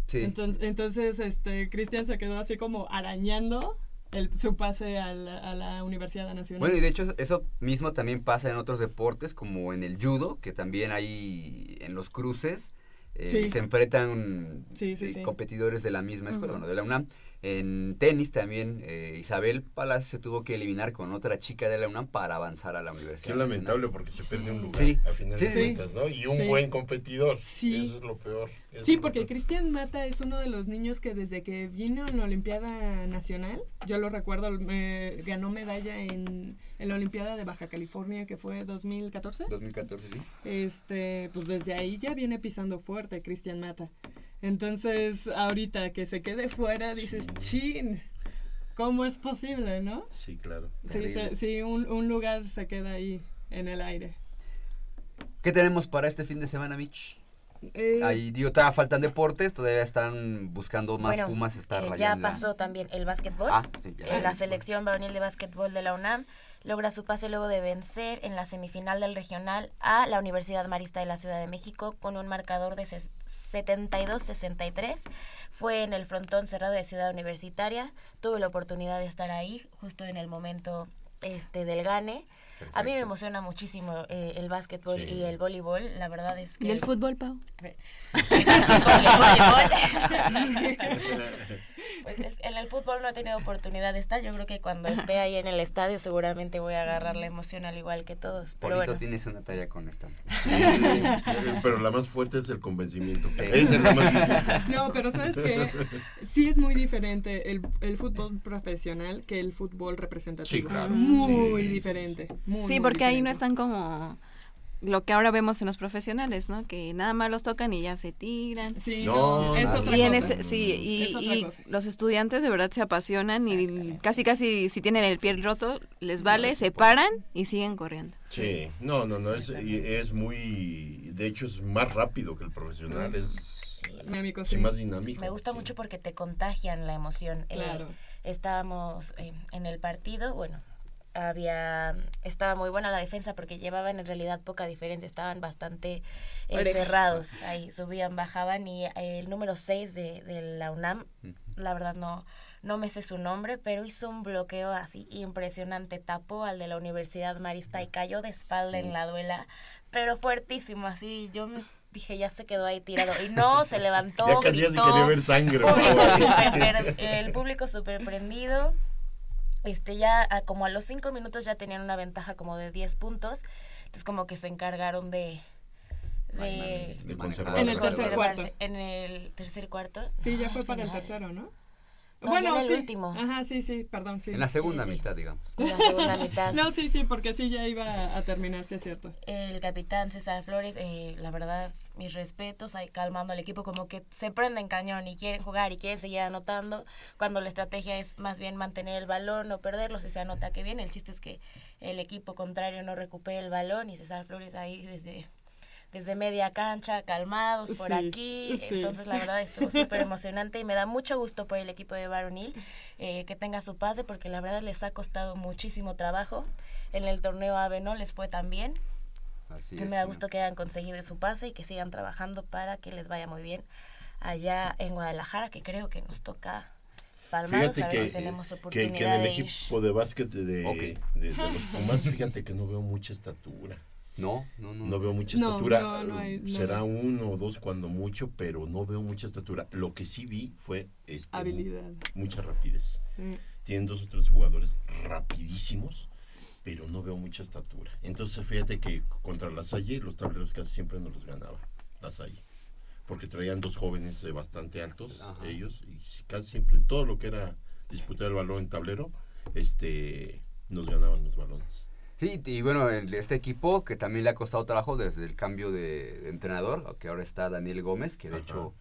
Sí. Entonces, entonces este, Cristian se quedó así como arañando el, su pase a la, a la Universidad Nacional. Bueno, y de hecho eso mismo también pasa en otros deportes, como en el judo, que también hay en los cruces, eh, Sí. se enfrentan Sí, sí, eh, competidores de la misma escuela, bueno, de la UNAM. En tenis también, eh, Isabel Palacio se tuvo que eliminar con otra chica de la UNAM para avanzar a la universidad. Qué lamentable porque se pierde un lugar Sí. a final Sí, de sí. cuentas, ¿no? Y un Sí. buen competidor. Sí. Eso es lo peor. Sí, lo porque. Cristian Mata es uno de los niños que desde que vino en la Olimpiada Nacional, yo lo recuerdo, me- ganó medalla en, en la Olimpiada de Baja California que fue 2014. 2014, sí. Este, pues desde ahí ya viene pisando fuerte Cristian Mata. Entonces, ahorita que se quede fuera, dices, chin, ¿cómo es posible, no? Sí, claro. Sí, se- sí, un, un lugar se queda ahí en el aire. ¿Qué tenemos para este fin de semana, Mitch? Eh, Ahí, digo, todavía faltan deportes, todavía están buscando más Bueno, Pumas estar eh, allá ya la- pasó también el básquetbol. Ah, sí, ya. Eh, la selección varonil de básquetbol de la UNAM logra su pase luego de vencer en la semifinal del regional a la Universidad Marista de la Ciudad de México con un marcador de 72-63. Fue en el frontón cerrado de Ciudad Universitaria. Tuve la oportunidad de estar ahí justo en el momento este del gane. A mí me emociona muchísimo eh, el básquetbol Sí. y el voleibol. La verdad es que ¿Y el fútbol, Pau? a ver. El fútbol y el voleibol. Pues es- en el fútbol no he tenido oportunidad de estar. Yo creo que cuando esté ahí en el estadio seguramente voy a agarrar la emoción al igual que todos. Pero bueno, tienes una tarea con esta. Sí, pero la más fuerte es el convencimiento. Sí. Esa es la más difícil. No, pero ¿sabes qué? Sí es muy diferente el, el fútbol profesional que el fútbol representativo. Sí, claro. Muy Sí, sí, diferente. Muy, Sí, muy porque ahí no están como lo que ahora vemos en los profesionales, ¿no? Que nada más los tocan y ya se tiran. Sí, No, es otra Y en cosa. ese, sí, y, Es otra y cosa. los estudiantes de verdad se apasionan y casi casi si tienen el pie roto les vale, se paran y siguen corriendo. Sí, no, no, no, es, y es muy, de hecho es más rápido que el profesional, es Dinámico, sí, más dinámico. me gusta sí. mucho porque te contagian la emoción. Eh, Claro. estábamos eh, en el partido, bueno, había estaba muy buena la defensa porque llevaban en realidad poca diferencia, estaban bastante eh, cerrados, ahí subían, bajaban y eh, el número 6 de, de la UNAM, la verdad no no me sé su nombre, pero hizo un bloqueo así impresionante, tapó al de la Universidad Marista y cayó de espalda en la duela, pero fuertísimo, así yo me dije ya se quedó ahí tirado y no se levantó, Ya casi gritó, quería ver sangre. público super per- el público súper prendido. Este ya a- como a los cinco minutos ya tenían una ventaja como de 10 puntos. Entonces como que se encargaron de de, conservar. En el tercer cuarto. En el tercer cuarto. Sí, ya Ay, fue para el tercero, ¿no? No, ya en el sí. último. Ajá, sí, sí, perdón, sí. En la segunda sí. mitad, digamos. En la segunda mitad. No, sí, sí, porque sí ya iba a terminar, sí es cierto. El capitán César Flores, eh, la verdad, mis respetos, ahí calmando al equipo, como que se prenden cañón y quieren jugar y quieren seguir anotando, cuando la estrategia es más bien mantener el balón, no perderlo, si se anota que bien, el chiste es que el equipo contrario no recupere el balón y César Flores ahí desde, desde media cancha, calmados por Sí, aquí. sí. Entonces, la verdad, estuvo súper emocionante y me da mucho gusto por el equipo de Varonil eh, que tenga su pase, porque la verdad les ha costado muchísimo trabajo. En el torneo AVE no les fue tan bien. Así que es, me da sí. gusto que hayan conseguido su pase y que sigan trabajando para que les vaya muy bien allá en Guadalajara, que creo que nos toca palmaros, Fíjate a ver que, si tenemos que, oportunidad que en el de equipo de básquet de, de- Ok. de- de los Pumas, fíjate que no veo mucha estatura. No, no, no. No veo mucha estatura. no, no hay- no. Será uno o dos cuando mucho, pero no veo mucha estatura. Lo que sí vi fue este, Habilidad. mucha rapidez. Sí. Tienen dos o tres jugadores rapidísimos, pero no veo mucha estatura. Entonces fíjate que contra la Salle los tableros casi siempre no los ganaba la Salle. Porque traían dos jóvenes eh, bastante altos, Ajá. ellos, y si- casi siempre todo lo que era disputar el balón en tablero, este nos ganaban los balones. Sí, y bueno, el- este equipo que también le ha costado trabajo desde el cambio de, de entrenador, que ahora está Daniel Gómez, que de Ajá. hecho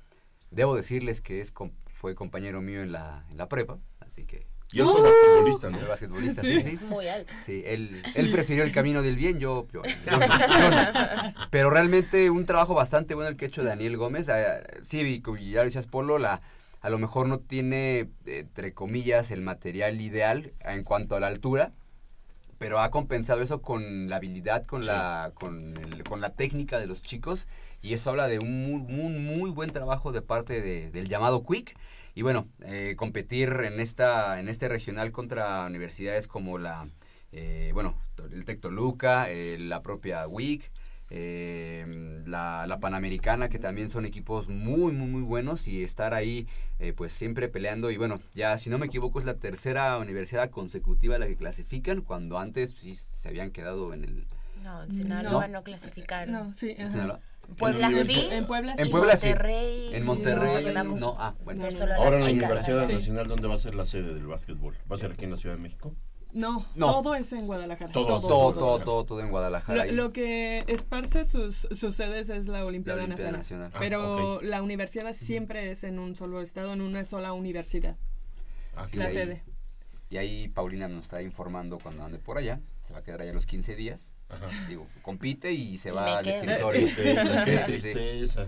debo decirles que es com- fue compañero mío en la, en la prepa, así que Y él fue basquetbolista, ¿no? el basquetbolista, sí, sí. Muy alto. Sí, él, él prefirió el camino del bien, yo, yo- yo no, yo no. Pero realmente un trabajo bastante bueno el que ha hecho Daniel Gómez. Eh, sí, y como ya decías, Polo, la, a lo mejor no tiene, entre comillas, el material ideal en cuanto a la altura, pero ha compensado eso con la habilidad, con, Sí. la, con, el- con la técnica de los chicos, y eso habla de un muy, muy, muy buen trabajo de parte de- del llamado Quick. Y bueno, eh, competir en esta en este regional contra universidades como la, eh, bueno, el Tec Toluca, eh, la propia WIC, eh, la, la Panamericana, que también son equipos muy, muy, muy buenos y estar ahí eh, pues siempre peleando. Y bueno, ya si no me equivoco es la tercera universidad consecutiva a la que clasifican, cuando antes sí se habían quedado en el... No, en Sinaloa No. no, clasificaron. No, sí. ajá. Sinaloa. Puebla En sí. En Puebla En sí. Puebla sí. Monterrey, En no, Monterrey, no, ah, bueno. Ahora en la Universidad Sí. Nacional, ¿dónde va a ser la sede del básquetbol? ¿Va a ser aquí en la Ciudad de México? No, No. todo es en Guadalajara. Todo, Todo, todo, todo, todo, todo en Guadalajara. Lo, que esparce sus, sus sedes es la La Olimpiada, Nacional. Ah, Pero la universidad siempre es en un solo estado, en una sola universidad. Ah, la ahí- sede. Y ahí Paulina nos está informando cuando ande por allá. Se va a quedar allá los 15 días. Ajá. Digo, compite y se Y va al quedo. Qué escritorio. tristeza, qué Sí, sí. tristeza.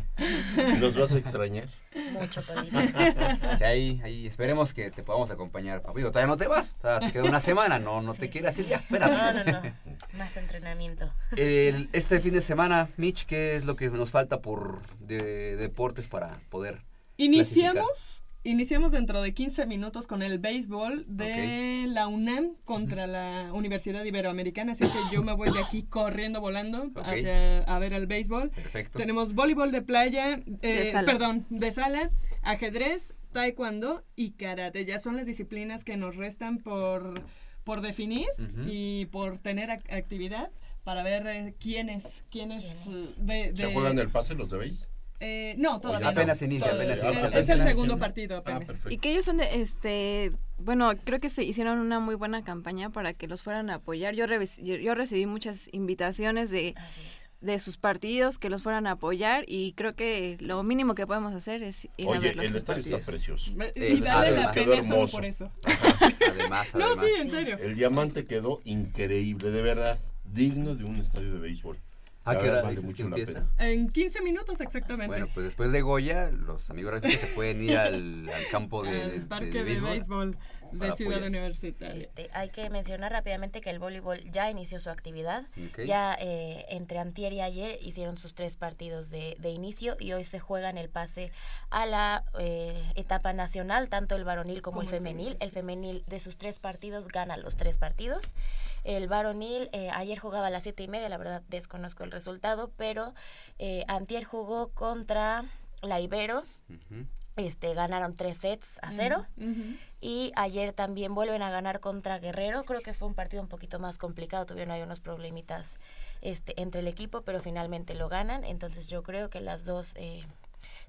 ¿Nos vas a extrañar? Mucho Paulina. Sí, ahí, ahí esperemos que te podamos acompañar. Digo, todavía no te vas. O sea, te queda una semana. No, no te Sí, quieras sí. ir ya. Espérate. No, no, no. Más entrenamiento. El- este fin de semana, Mitch, ¿qué es lo que nos falta por de, deportes para poder Iniciamos, iniciamos dentro de 15 minutos con el béisbol de la UNAM contra la Universidad Iberoamericana, así que yo me voy de aquí corriendo, volando hacia a ver el béisbol. Perfecto. Tenemos voleibol de playa, eh, De perdón, de sala, ajedrez, taekwondo y karate. Ya son las disciplinas que nos restan por, por definir y por tener ac- actividad para ver eh, quiénes, quiénes ¿Quiénes? eh, de, ¿Se de- juegan el pase, los debéis? Eh, no, todavía no. Apenas inicia, Todavía. apenas inicia. Es, es el segundo partido Ah, apenas. perfecto. Y que ellos son de, este, bueno, creo que se hicieron una muy buena campaña para que los fueran a apoyar. Yo, yo, yo recibí muchas invitaciones de, de sus partidos que los fueran a apoyar y creo que lo mínimo que podemos hacer es ir a Oye, verlos el estadio está precioso. y además la quedó hermoso. por eso. Además, No, además. sí, en serio. El diamante quedó increíble, de verdad, digno de un estadio de béisbol. ¿A qué hora vale dices que empieza? En 15 minutos exactamente. Bueno, pues después de Goya, los amigos de se pueden ir al, al campo de, de- Al de parque de béisbol. béisbol de para Ciudad apoyar. Universitaria. Este, hay que mencionar rápidamente que el voleibol ya inició su actividad. Ya eh, entre antier y ayer hicieron sus tres partidos de, de inicio y hoy se juegan el pase a la eh, etapa nacional, tanto el varonil como, el femenil. El femenil de sus tres partidos gana los tres partidos. El varonil eh, ayer jugaba a las siete y media, la verdad desconozco el resultado, pero eh, antier jugó contra la Ibero. Este, ganaron tres sets a cero. Y ayer también vuelven a ganar contra Guerrero. Creo que fue un partido un poquito más complicado. Tuvieron ahí unos problemitas este, entre el equipo, pero finalmente lo ganan. Entonces yo creo que las dos eh,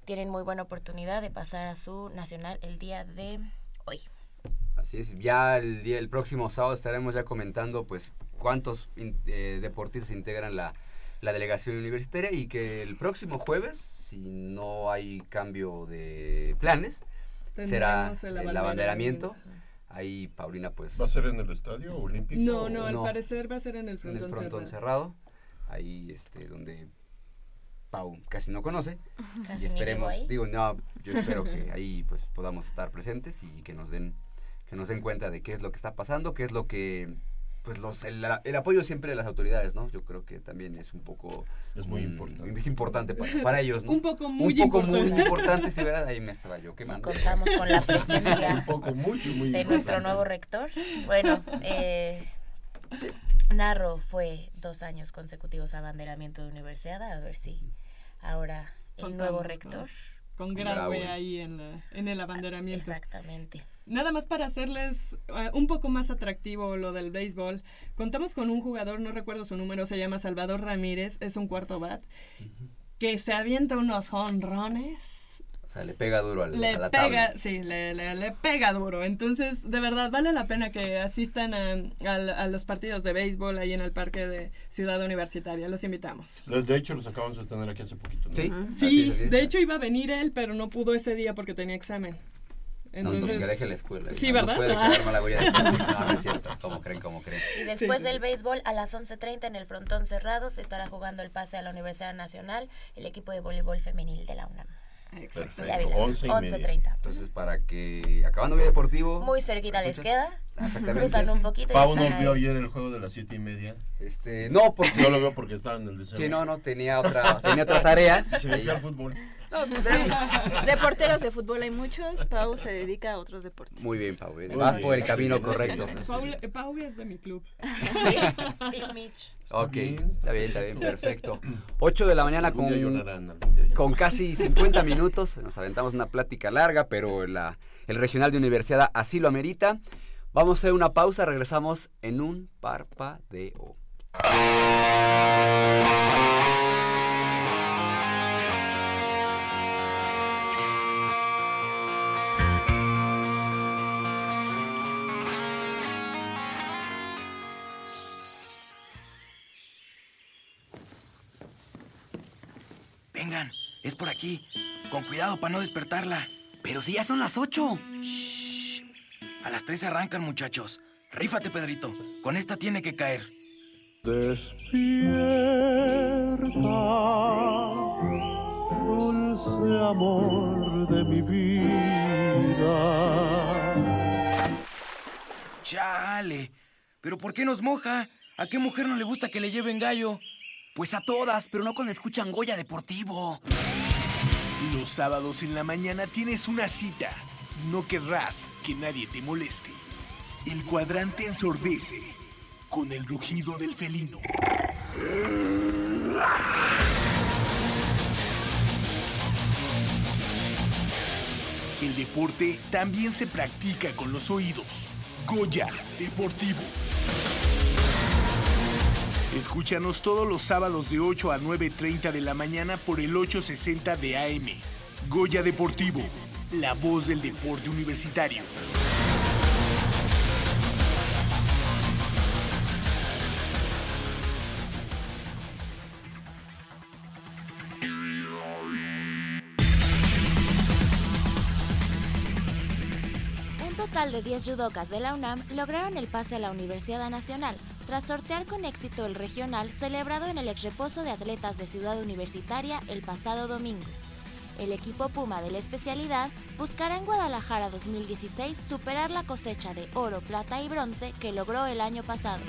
tienen muy buena oportunidad de pasar a su nacional el día de hoy. Así es, ya el, día, el próximo sábado estaremos ya comentando pues cuántos in- eh, deportistas integran la, la delegación universitaria y que el próximo jueves, si no hay cambio de planes, será el, abanderamiento. abanderamiento. Ahí Paulina pues ¿Va a ser en el estadio olímpico? No, no, al No. parecer va a ser en el en el frontón, frontón cerrado. cerrado, ahí este donde Pau casi no conoce. Casi y esperemos, digo, no, yo espero que ahí pues podamos estar presentes y que nos den que nos den cuenta de qué es lo que está pasando, qué es lo que pues los el, el apoyo siempre de las autoridades, ¿no? Yo creo que también es un poco Es muy un- importante. Es importante para, para ellos, ¿no? Un poco muy un poco muy importante. importante, sí, ¿verdad? Ahí me estaba yo Si quemando. contamos con la Un presencia poco, mucho, muy de importante. nuestro nuevo rector. Bueno, eh, Narro fue dos años consecutivos abanderamiento de universidad, a ver si ahora el Contamos nuevo rector. Con Graue Graue. ahí en, la- en el abanderamiento. Exactamente. Nada más para hacerles eh, un poco más atractivo lo del béisbol, contamos con un jugador, no recuerdo su número, se llama Salvador Ramírez, es un cuarto bat, que se avienta unos honrones. Sea, le pega duro al, Le a la pega, tabla. sí, le, le- le pega duro. Entonces, de verdad, vale la pena que asistan a, al- a los partidos de béisbol ahí en el parque de Ciudad Universitaria. Los invitamos. De hecho, los acabamos de tener aquí hace poquito. ¿no? Sí, Sí, es, de hecho iba a venir él, pero no pudo ese día porque tenía examen. No, entonces Entonces, que deje la escuela. Sí, no, ¿verdad? No puede Ah. quedarme la huella de No, no es cierto. ¿Cómo creen? ¿Cómo creen? Y después Sí. del béisbol, a las 11.30 en el frontón cerrado, se estará jugando el pase a la Universidad Nacional, el equipo de voleibol femenil de la UNAM. Perfecto. De Ávila, Once y media. 11.30. Entonces, para que acabando bien deportivo. Muy cerquita les queda. Exactamente. Cruzan un poquito. Pau no vio ayer el juego de las siete y media. Este, no, porque. Yo lo veo porque estaba en el deseo. Sí, no, no, tenía otra, tenía otra tarea. Se me fue al fútbol. No, de- De porteros de fútbol hay muchos, Pau se dedica a otros deportes. Muy bien, Pau. eh, Muy Vas bien, por el camino bien, correcto. bien. Paul, eh, Pau es de mi club. Big Mitch. Ok, bien, está bien, está bien, perfecto. 8 de la mañana con, con casi 50 minutos. Nos aventamos una plática larga, pero la, el regional de universidad así lo amerita. Vamos a hacer una pausa, regresamos en un parpadeo. Vengan, es por aquí. Con cuidado para no despertarla. Pero si ya son las ocho. Shh. A las tres arrancan, muchachos. Rífate, Pedrito. Con esta tiene que caer. Despierta, dulce amor de mi vida. Chale. ¿Pero por qué nos moja? ¿A qué mujer no le gusta que le lleven gallo? Pues a todas, pero no cuando escuchan Goya Deportivo. Los sábados en la mañana tienes una cita no querrás que nadie te moleste. El cuadrante ensordece con el rugido del felino. El deporte también se practica con los oídos. Goya Deportivo. Escúchanos todos los sábados de 8 a 9.30 de la mañana por el 860 de AM. Goya Deportivo, la voz del deporte universitario. Un total de 10 judocas de la UNAM lograron el pase a la Universidad Nacional, tras sortear con éxito el regional celebrado en el exreposo de atletas de Ciudad Universitaria el pasado domingo. El equipo Puma de la especialidad buscará en Guadalajara 2016 superar la cosecha de oro, plata y bronce que logró el año pasado.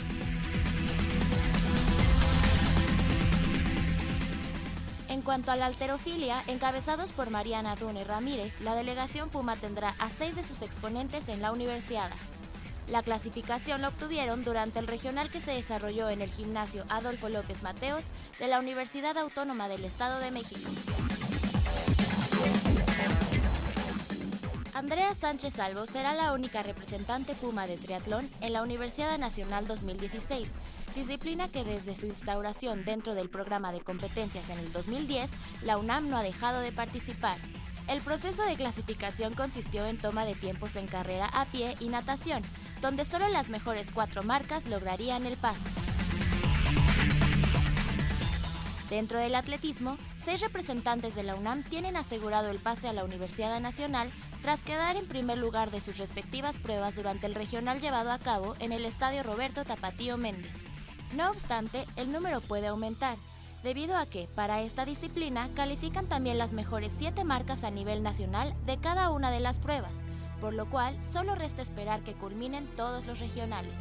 En cuanto a la alterofilia, encabezados por Mariana Dune Ramírez, la delegación Puma tendrá a seis de sus exponentes en la universidad. La clasificación la obtuvieron durante el regional que se desarrolló en el gimnasio Adolfo López Mateos de la Universidad Autónoma del Estado de México. Andrea Sánchez Salvo será la única representante Puma de triatlón en la Universidad Nacional 2016, disciplina que desde su instauración dentro del programa de competencias en el 2010, la UNAM no ha dejado de participar. El proceso de clasificación consistió en toma de tiempos en carrera a pie y natación, donde solo las mejores cuatro marcas lograrían el paso. Dentro del atletismo, seis representantes de la UNAM tienen asegurado el pase a la Universidad Nacional tras quedar en primer lugar de sus respectivas pruebas durante el regional llevado a cabo en el Estadio Roberto Tapatío Méndez. No obstante, el número puede aumentar. debido a que para esta disciplina califican también las mejores 7 marcas a nivel nacional de cada una de las pruebas, por lo cual solo resta esperar que culminen todos los regionales.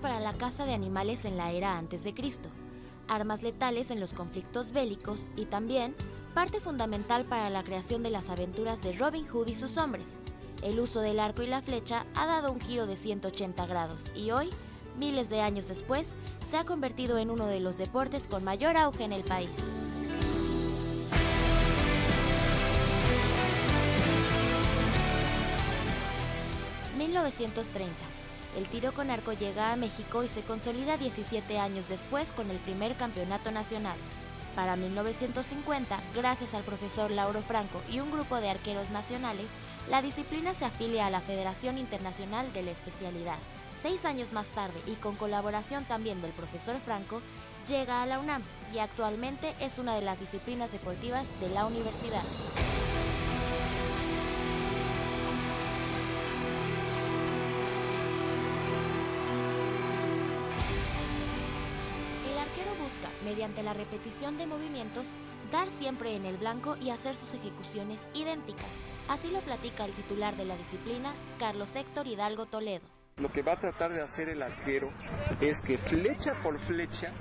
Para la caza de animales en la era antes de Cristo, armas letales en los conflictos bélicos y también parte fundamental para la creación de las aventuras de Robin Hood y sus hombres. El uso del arco y la flecha ha dado un giro de 180 grados y hoy, miles de años después, se ha convertido en uno de los deportes con mayor auge en el país. ...1930... El tiro con arco llega a México y se consolida 17 años después con el primer campeonato nacional. Para 1950, gracias al profesor Lauro Franco y un grupo de arqueros nacionales, la disciplina se afilia a la Federación Internacional de la Especialidad. Seis años más tarde, y con colaboración también del profesor Franco, llega a la UNAM y actualmente es una de las disciplinas deportivas de la universidad. Busca, mediante la repetición de movimientos, dar siempre en el blanco y hacer sus ejecuciones idénticas. Así lo platica el titular de la disciplina, Carlos Héctor Hidalgo Toledo. Lo que va a tratar de hacer el arquero es que flecha por flecha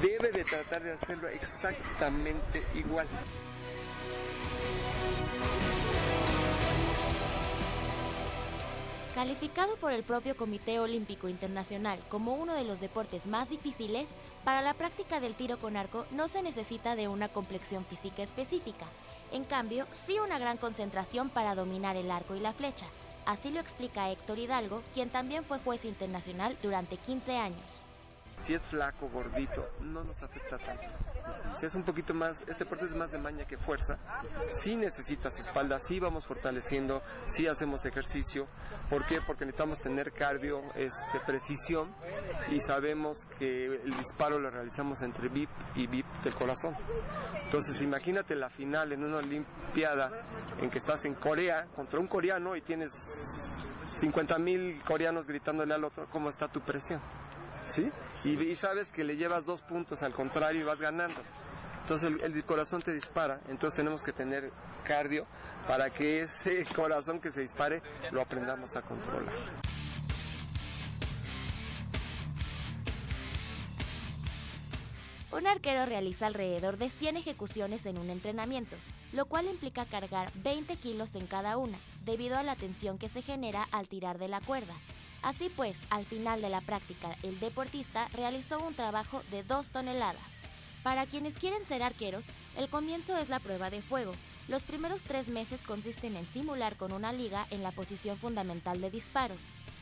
debe de tratar de hacerlo exactamente igual. Calificado por el propio Comité Olímpico Internacional como uno de los deportes más difíciles, para la práctica del tiro con arco no se necesita de una complexión física específica. En cambio, sí una gran concentración para dominar el arco y la flecha. Así lo explica Héctor Hidalgo, quien también fue juez internacional durante 15 años. Si es flaco, gordito, no nos afecta tanto. Si es un poquito más, este deporte es más de maña que fuerza. Si necesitas espalda, sí vamos fortaleciendo, sí hacemos ejercicio. ¿Por qué? Porque necesitamos tener cardio, este, precisión y sabemos que el disparo lo realizamos entre VIP y VIP del corazón. Entonces imagínate la final en una olimpiada en que estás en Corea contra un coreano y tienes 50 mil coreanos gritándole al otro, ¿cómo está tu presión? ¿Sí? Y, y sabes que le llevas dos puntos al contrario y vas ganando. Entonces el, el corazón te dispara, entonces tenemos que tener cardio para que ese corazón que se dispare lo aprendamos a controlar. Un arquero realiza alrededor de 100 ejecuciones en un entrenamiento, lo cual implica cargar 20 kilos en cada una, debido a la tensión que se genera al tirar de la cuerda. Así pues, al final de la práctica, el deportista realizó un trabajo de 2 toneladas. Para quienes quieren ser arqueros, el comienzo es la prueba de fuego. Los primeros tres meses consisten en simular con una liga en la posición fundamental de disparo.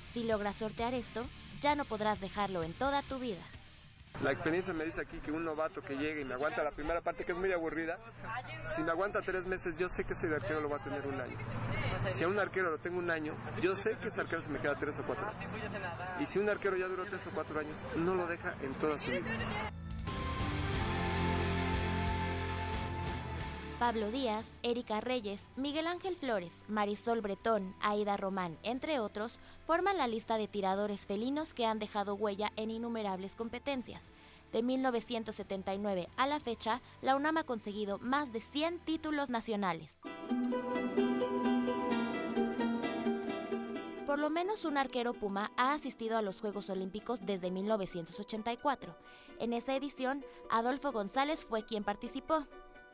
Si logras sortear esto, ya no podrás dejarlo en toda tu vida. La experiencia me dice aquí que un novato que llega y me aguanta la primera parte, que es muy aburrida, si me aguanta tres meses, yo sé que ese arquero lo va a tener un año. Si a un arquero lo tengo un año, yo sé que ese arquero se me queda tres o cuatro años. Y si un arquero ya duró tres o cuatro años, no lo deja en toda su vida. Pablo Díaz, Erika Reyes, Miguel Ángel Flores, Marisol Bretón, Aida Román, entre otros, forman la lista de tiradores felinos que han dejado huella en innumerables competencias. De 1979 a la fecha, la UNAM ha conseguido más de 100 títulos nacionales. Por lo menos un arquero puma ha asistido a los Juegos Olímpicos desde 1984. En esa edición, Adolfo González fue quien participó.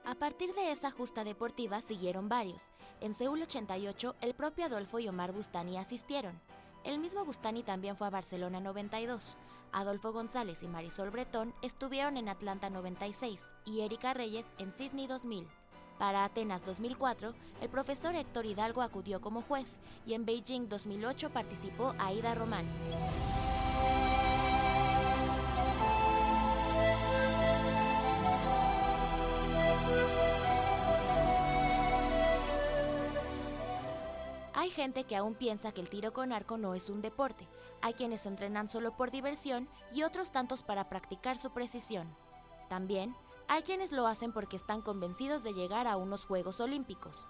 A partir de esa justa deportiva siguieron varios. En Seúl 88, el propio Adolfo y Omar Bustani asistieron. El mismo Bustani también fue a Barcelona 92. Adolfo González y Marisol Bretón estuvieron en Atlanta 96 y Erika Reyes en Sydney 2000. Para Atenas 2004, el profesor Héctor Hidalgo acudió como juez y en Beijing 2008 participó Aida Román. Gente que aún piensa que el tiro con arco no es un deporte. Hay quienes entrenan solo por diversión y otros tantos para practicar su precisión. También hay quienes lo hacen porque están convencidos de llegar a unos Juegos Olímpicos.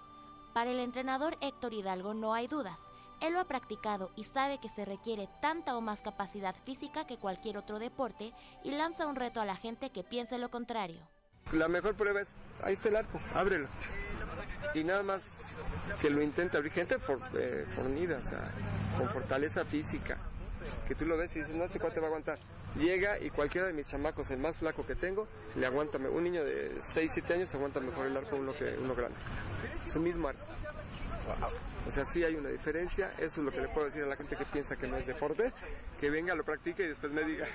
Para el entrenador Héctor Hidalgo no hay dudas. Él lo ha practicado y sabe que se requiere tanta o más capacidad física que cualquier otro deporte y lanza un reto a la gente que piense lo contrario. La mejor prueba es, ahí está el arco, ábrelo. Y nada más que lo intente abrir gente for- eh, fornida, o sea, con fortaleza física. Que tú lo ves y dices, no, este cuate va a aguantar. Llega y cualquiera de mis chamacos, el más flaco que tengo, le aguanta. Un niño de 6, 7 años aguanta mejor el arco uno que uno grande. Su mismo arco. O sea, sí hay una diferencia. Eso es lo que le puedo decir a la gente que piensa que no es deporte. Que venga, lo practique y después me diga.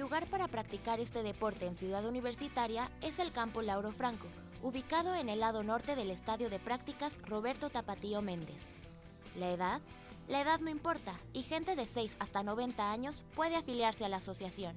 Lugar para practicar este deporte en Ciudad Universitaria es el campo Lauro Franco, ubicado en el lado norte del estadio de prácticas Roberto Tapatío Méndez. ¿La edad? La edad no importa y gente de 6 hasta 90 años puede afiliarse a la asociación.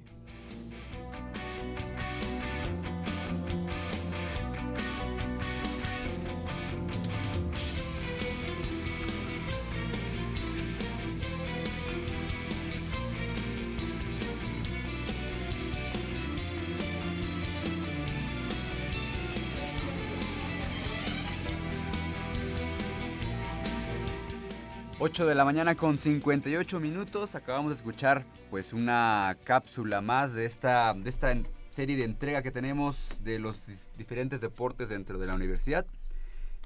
Ocho de la mañana con 58 minutos. Acabamos de escuchar pues una cápsula más de esta, de esta serie de entrega que tenemos de los diferentes deportes dentro de la universidad.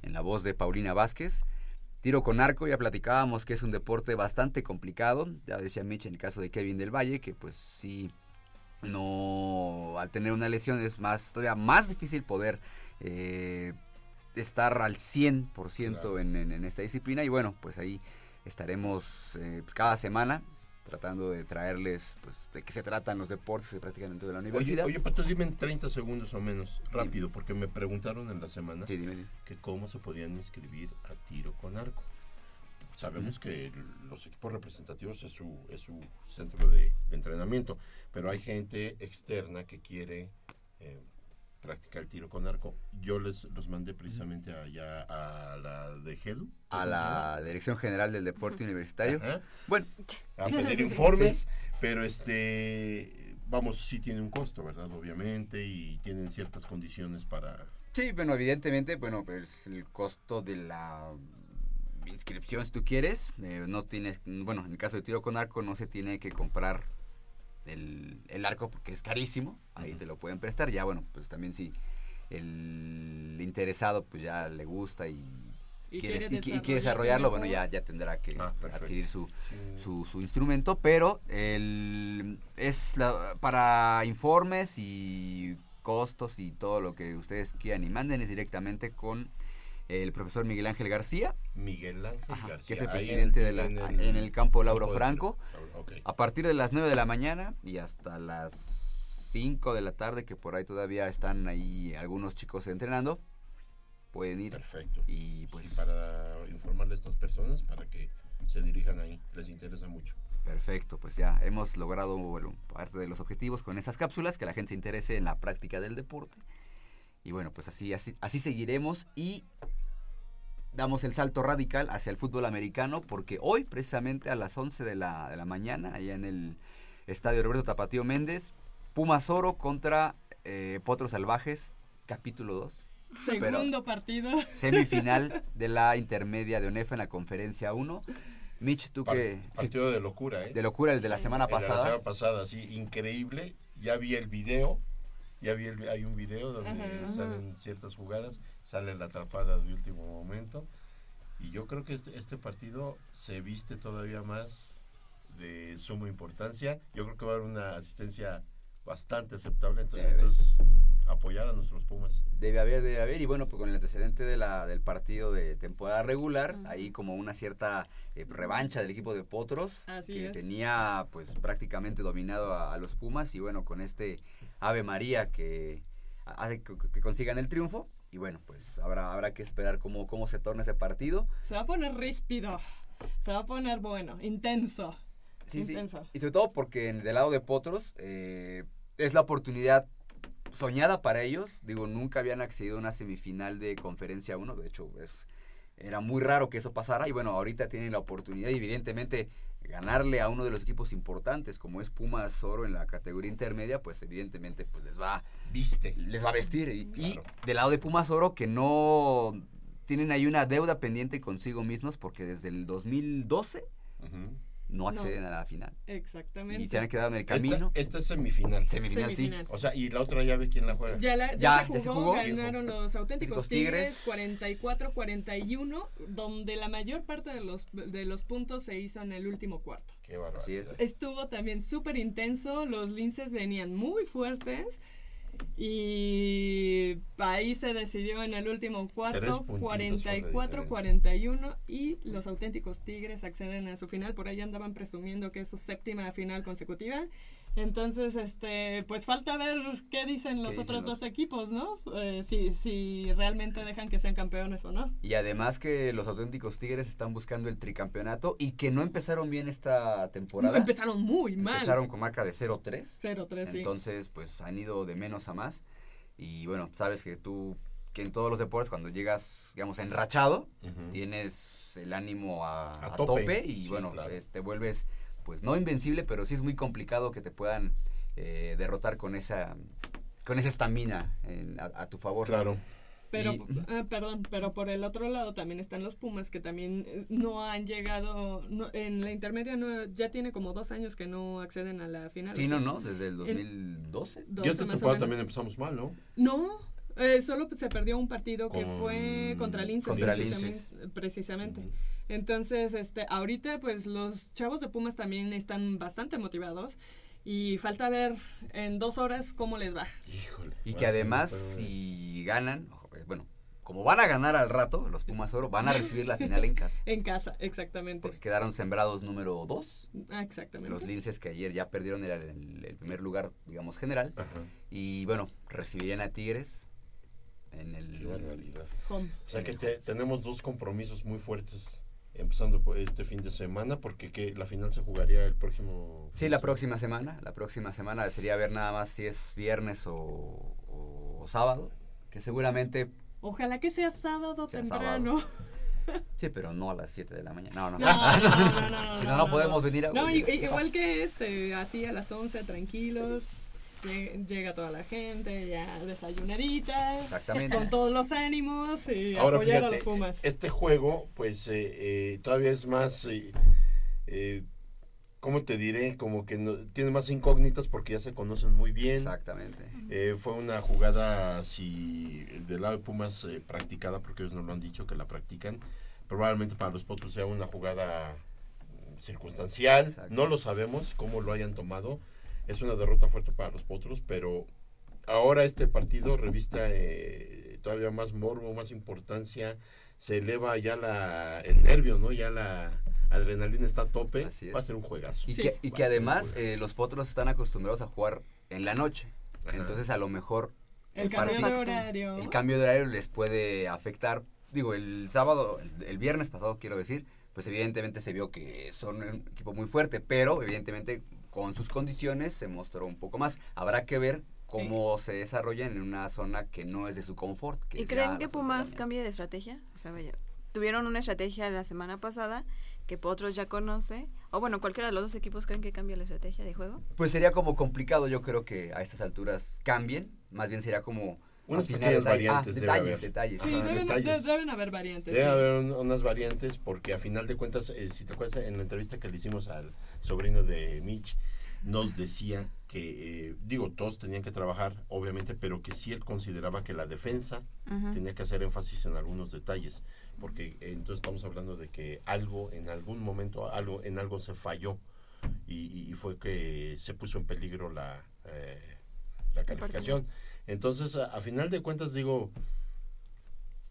En la voz de Paulina Vázquez. Tiro con arco, ya platicábamos que es un deporte bastante complicado. Ya decía Mitch en el caso de Kevin del Valle, que pues sí, no, al tener una lesión es más, todavía más difícil poder eh, estar al 100% Claro. en, en- en esta disciplina. Y bueno, pues ahí estaremos eh, pues, cada semana tratando de traerles pues, de qué se tratan los deportes que practican dentro de la Oye, universidad. oye, Pato, dime en 30 segundos o menos, rápido, porque me preguntaron en la semana Sí, dime, dime. que cómo se podían inscribir a tiro con arco. Sabemos que los equipos representativos es su, es su centro de, de entrenamiento, pero hay gente externa que quiere eh, practicar el tiro con arco. Yo les los mandé precisamente allá a la de GEDU. a la Dirección General del Deporte Universitario. Ajá. Bueno, a pedir informes, pero este, vamos, sí tiene un costo, ¿verdad? Obviamente, y tienen ciertas condiciones para... Sí, bueno, evidentemente, bueno, pues el costo de la inscripción, si tú quieres, eh, no tienes, bueno, en el caso de tiro con arco no se tiene que comprar el, el arco porque es carísimo, ahí te lo pueden prestar, ya bueno, pues también si el interesado pues ya le gusta y, Y quiere, quiere y qui- y quiere desarrollarse desarrollarlo, bueno, ya, ya tendrá que Ah, adquirir su, Sí. su, su instrumento, pero el, es la- para informes y costos y todo lo que ustedes quieran y manden es directamente con el profesor Miguel Ángel García, Miguel Ángel Ajá, García. que es el presidente de la- en el campo Lauro campo Franco. a partir de las 9 de la mañana y hasta las 5 de la tarde, que por ahí todavía están ahí algunos chicos entrenando, pueden ir Perfecto. y pues Sí, para informarle a estas personas para que se dirijan ahí. Les interesa mucho. Perfecto, pues ya hemos logrado bueno, parte de los objetivos con esas cápsulas, que la gente se interese en la práctica del deporte. Y bueno, pues así, así, así seguiremos y damos el salto radical hacia el fútbol americano, porque hoy, precisamente a las 11 de la, de la mañana, allá en el estadio Roberto Tapatío Méndez, Pumas Oro contra eh, Potros Salvajes, capítulo 2. Segundo partido. Semifinal de la intermedia de ONEFA en la conferencia 1. Mitch, tú Par- que... sí, Partido de locura, ¿eh? de locura, el de la semana El de La pasada. semana pasada, sí, increíble. Ya vi el video. Ya vi el, hay un video donde Ajá. salen ciertas jugadas, sale la atrapada de último momento. Y yo creo que este, este partido se viste todavía más de suma importancia. Yo creo que va a haber una asistencia bastante aceptable. Entonces, Debe. entonces, apoyar a nuestros Pumas. Debe haber, debe haber. Y bueno, pues con el antecedente de la, del partido de temporada regular, ahí como una cierta eh, revancha del equipo de Potros, Así que es. tenía pues prácticamente dominado a, a los Pumas. Y bueno, con este Ave María que que, que consigan el triunfo. Y bueno, pues habrá, habrá que esperar cómo, cómo se torna ese partido. Se va a poner ríspido. Se va a poner bueno, intenso. Sí, sí. intenso. Y sobre todo porque del lado de Potros eh, es la oportunidad soñada para ellos. Digo, nunca habían accedido a una semifinal de Conferencia 1. De hecho, es, era muy raro que eso pasara. Y bueno, ahorita tienen la oportunidad y evidentemente ganarle a uno de los equipos importantes como es Pumas Oro en la categoría intermedia, pues evidentemente pues les va Viste. les va a vestir. Y, del lado de Pumas Oro, que no tienen ahí una deuda pendiente consigo mismos, porque desde el 2012 Ujú. No acceden a la final. Exactamente. Y se han quedado en el camino. Esta, esta es semifinal. Semifinal, Semifinal. O sea, y la otra llave, ¿quién la juega? Ya, la- ya Ya, se ya se jugó, jugó. ganaron los auténticos Tigres, Tigres. 44-41, donde la mayor parte de los, de los puntos se hizo en el último cuarto. Qué barbaridad. Así es. Estuvo también súper intenso, los linces venían muy fuertes y ahí se decidió en el último cuarto, puntitos fue la 44-41 y los auténticos Tigres acceden a su final, por ahí andaban presumiendo que es su séptima final consecutiva. Entonces, este, pues falta ver qué dicen los dicen otros los- dos equipos, ¿no? Eh, si, si realmente dejan que sean campeones o no. Y además que los auténticos Tigres están buscando el tricampeonato y que no empezaron bien esta temporada. Empezaron muy mal. Empezaron con marca de 0-3. 0-3, sí. Entonces, pues han ido de menos a más. Y bueno, sabes que tú, que en todos los deportes, cuando llegas, digamos, enrachado, tienes el ánimo a, A a tope. tope. y Sí, bueno, claro. te vuelves, pues no invencible, pero sí es muy complicado que te puedan eh, derrotar con esa con esa estamina en- a, a tu favor. Claro. Pero, Y- ah, perdón, pero por el otro lado también están los Pumas que también eh, no han llegado, no- en la intermedia no, ya tiene como dos años que no acceden a la final. Sí, o no, sea, no, desde el 2012. dos Y esta más o temporada menos. también empezamos mal, ¿no? No, eh, solo se perdió un partido que Con- fue contra Linces, Contra precisamente. Linces. precisamente. Entonces, este, ahorita pues los chavos de Pumas también están bastante motivados y falta ver en dos horas cómo les va. Híjole. Y que además, si ganan, ojo, pues, bueno, como van a ganar al rato, los Pumas Oro van a recibir la final en casa. En casa, exactamente. Porque quedaron sembrados número 2. Ah, exactamente. Los linces que ayer ya perdieron el, el- el primer lugar, digamos, general. Ajá. Y bueno, recibirían a Tigres en el... Qué barbaridad. Home. O sea que te- tenemos dos compromisos muy fuertes empezando por este fin de semana porque que la final se jugaría el próximo Sí, la próxima semana. La próxima semana sería ver nada más si es viernes o, o- o sábado. Que seguramente... Ojalá que sea sábado Sea temprano. Sí, pero no a las 7 de la mañana. No, no. No, no, no, no, no, si no, no podemos venir a... No, igual que este, así a las 11, tranquilos. Lle- Llega toda la gente, ya desayunadita. Exactamente. Con todos los ánimos y Ahora apoyar a los Pumas. este juego pues eh, eh, todavía es más, eh, eh, ¿cómo te diré? Como que no- tiene más incógnitas porque ya se conocen muy bien. Exactamente. Eh, fue una jugada, si del lado de Pumas eh, practicada, porque ellos no lo han dicho que la practican, probablemente para los Potros sea una jugada mm, circunstancial, Exacto. no lo sabemos cómo lo hayan tomado, es una derrota fuerte para los Potros, pero ahora este partido revista eh, todavía más morbo, más importancia, se eleva ya la, el nervio, ¿no? Ya la adrenalina está a tope, Así es. va a ser un juegazo. Y Sí. que, y que además eh, los potros están acostumbrados a jugar en la noche. Ajá. Entonces a lo mejor El el cambio de horario. el cambio de horario les puede afectar. Digo, el sábado, el, el viernes pasado quiero decir, pues evidentemente se vio que son un equipo muy fuerte, pero evidentemente con sus condiciones se mostró un poco más. Habrá que ver cómo se desarrollan en una zona que no es de su confort. que ¿Y creen que Pumas cambie de estrategia? O sea, vaya, tuvieron una estrategia la semana pasada que Potros ya conoce. O bueno, cualquiera de los dos equipos creen que cambia la estrategia de juego. Pues sería como complicado, yo creo que a estas alturas cambien. Más bien sería como Unas pequeñas detalle- ah, variantes debe detalles, haber. detalles. Sí, Ajá, deben, detalles. de- deben haber variantes. Debe sí. haber un- unas variantes porque a final de cuentas, eh, si te acuerdas en la entrevista que le hicimos al sobrino de Mitch, nos decía que, eh, digo, todos tenían que trabajar, obviamente, pero que sí él consideraba que la defensa tenía que hacer énfasis en algunos detalles, porque eh, entonces estamos hablando de que algo, en algún momento, algo, en algo se falló y, y- fue que se puso en peligro la, eh, la calificación. Entonces, a, a final de cuentas, digo,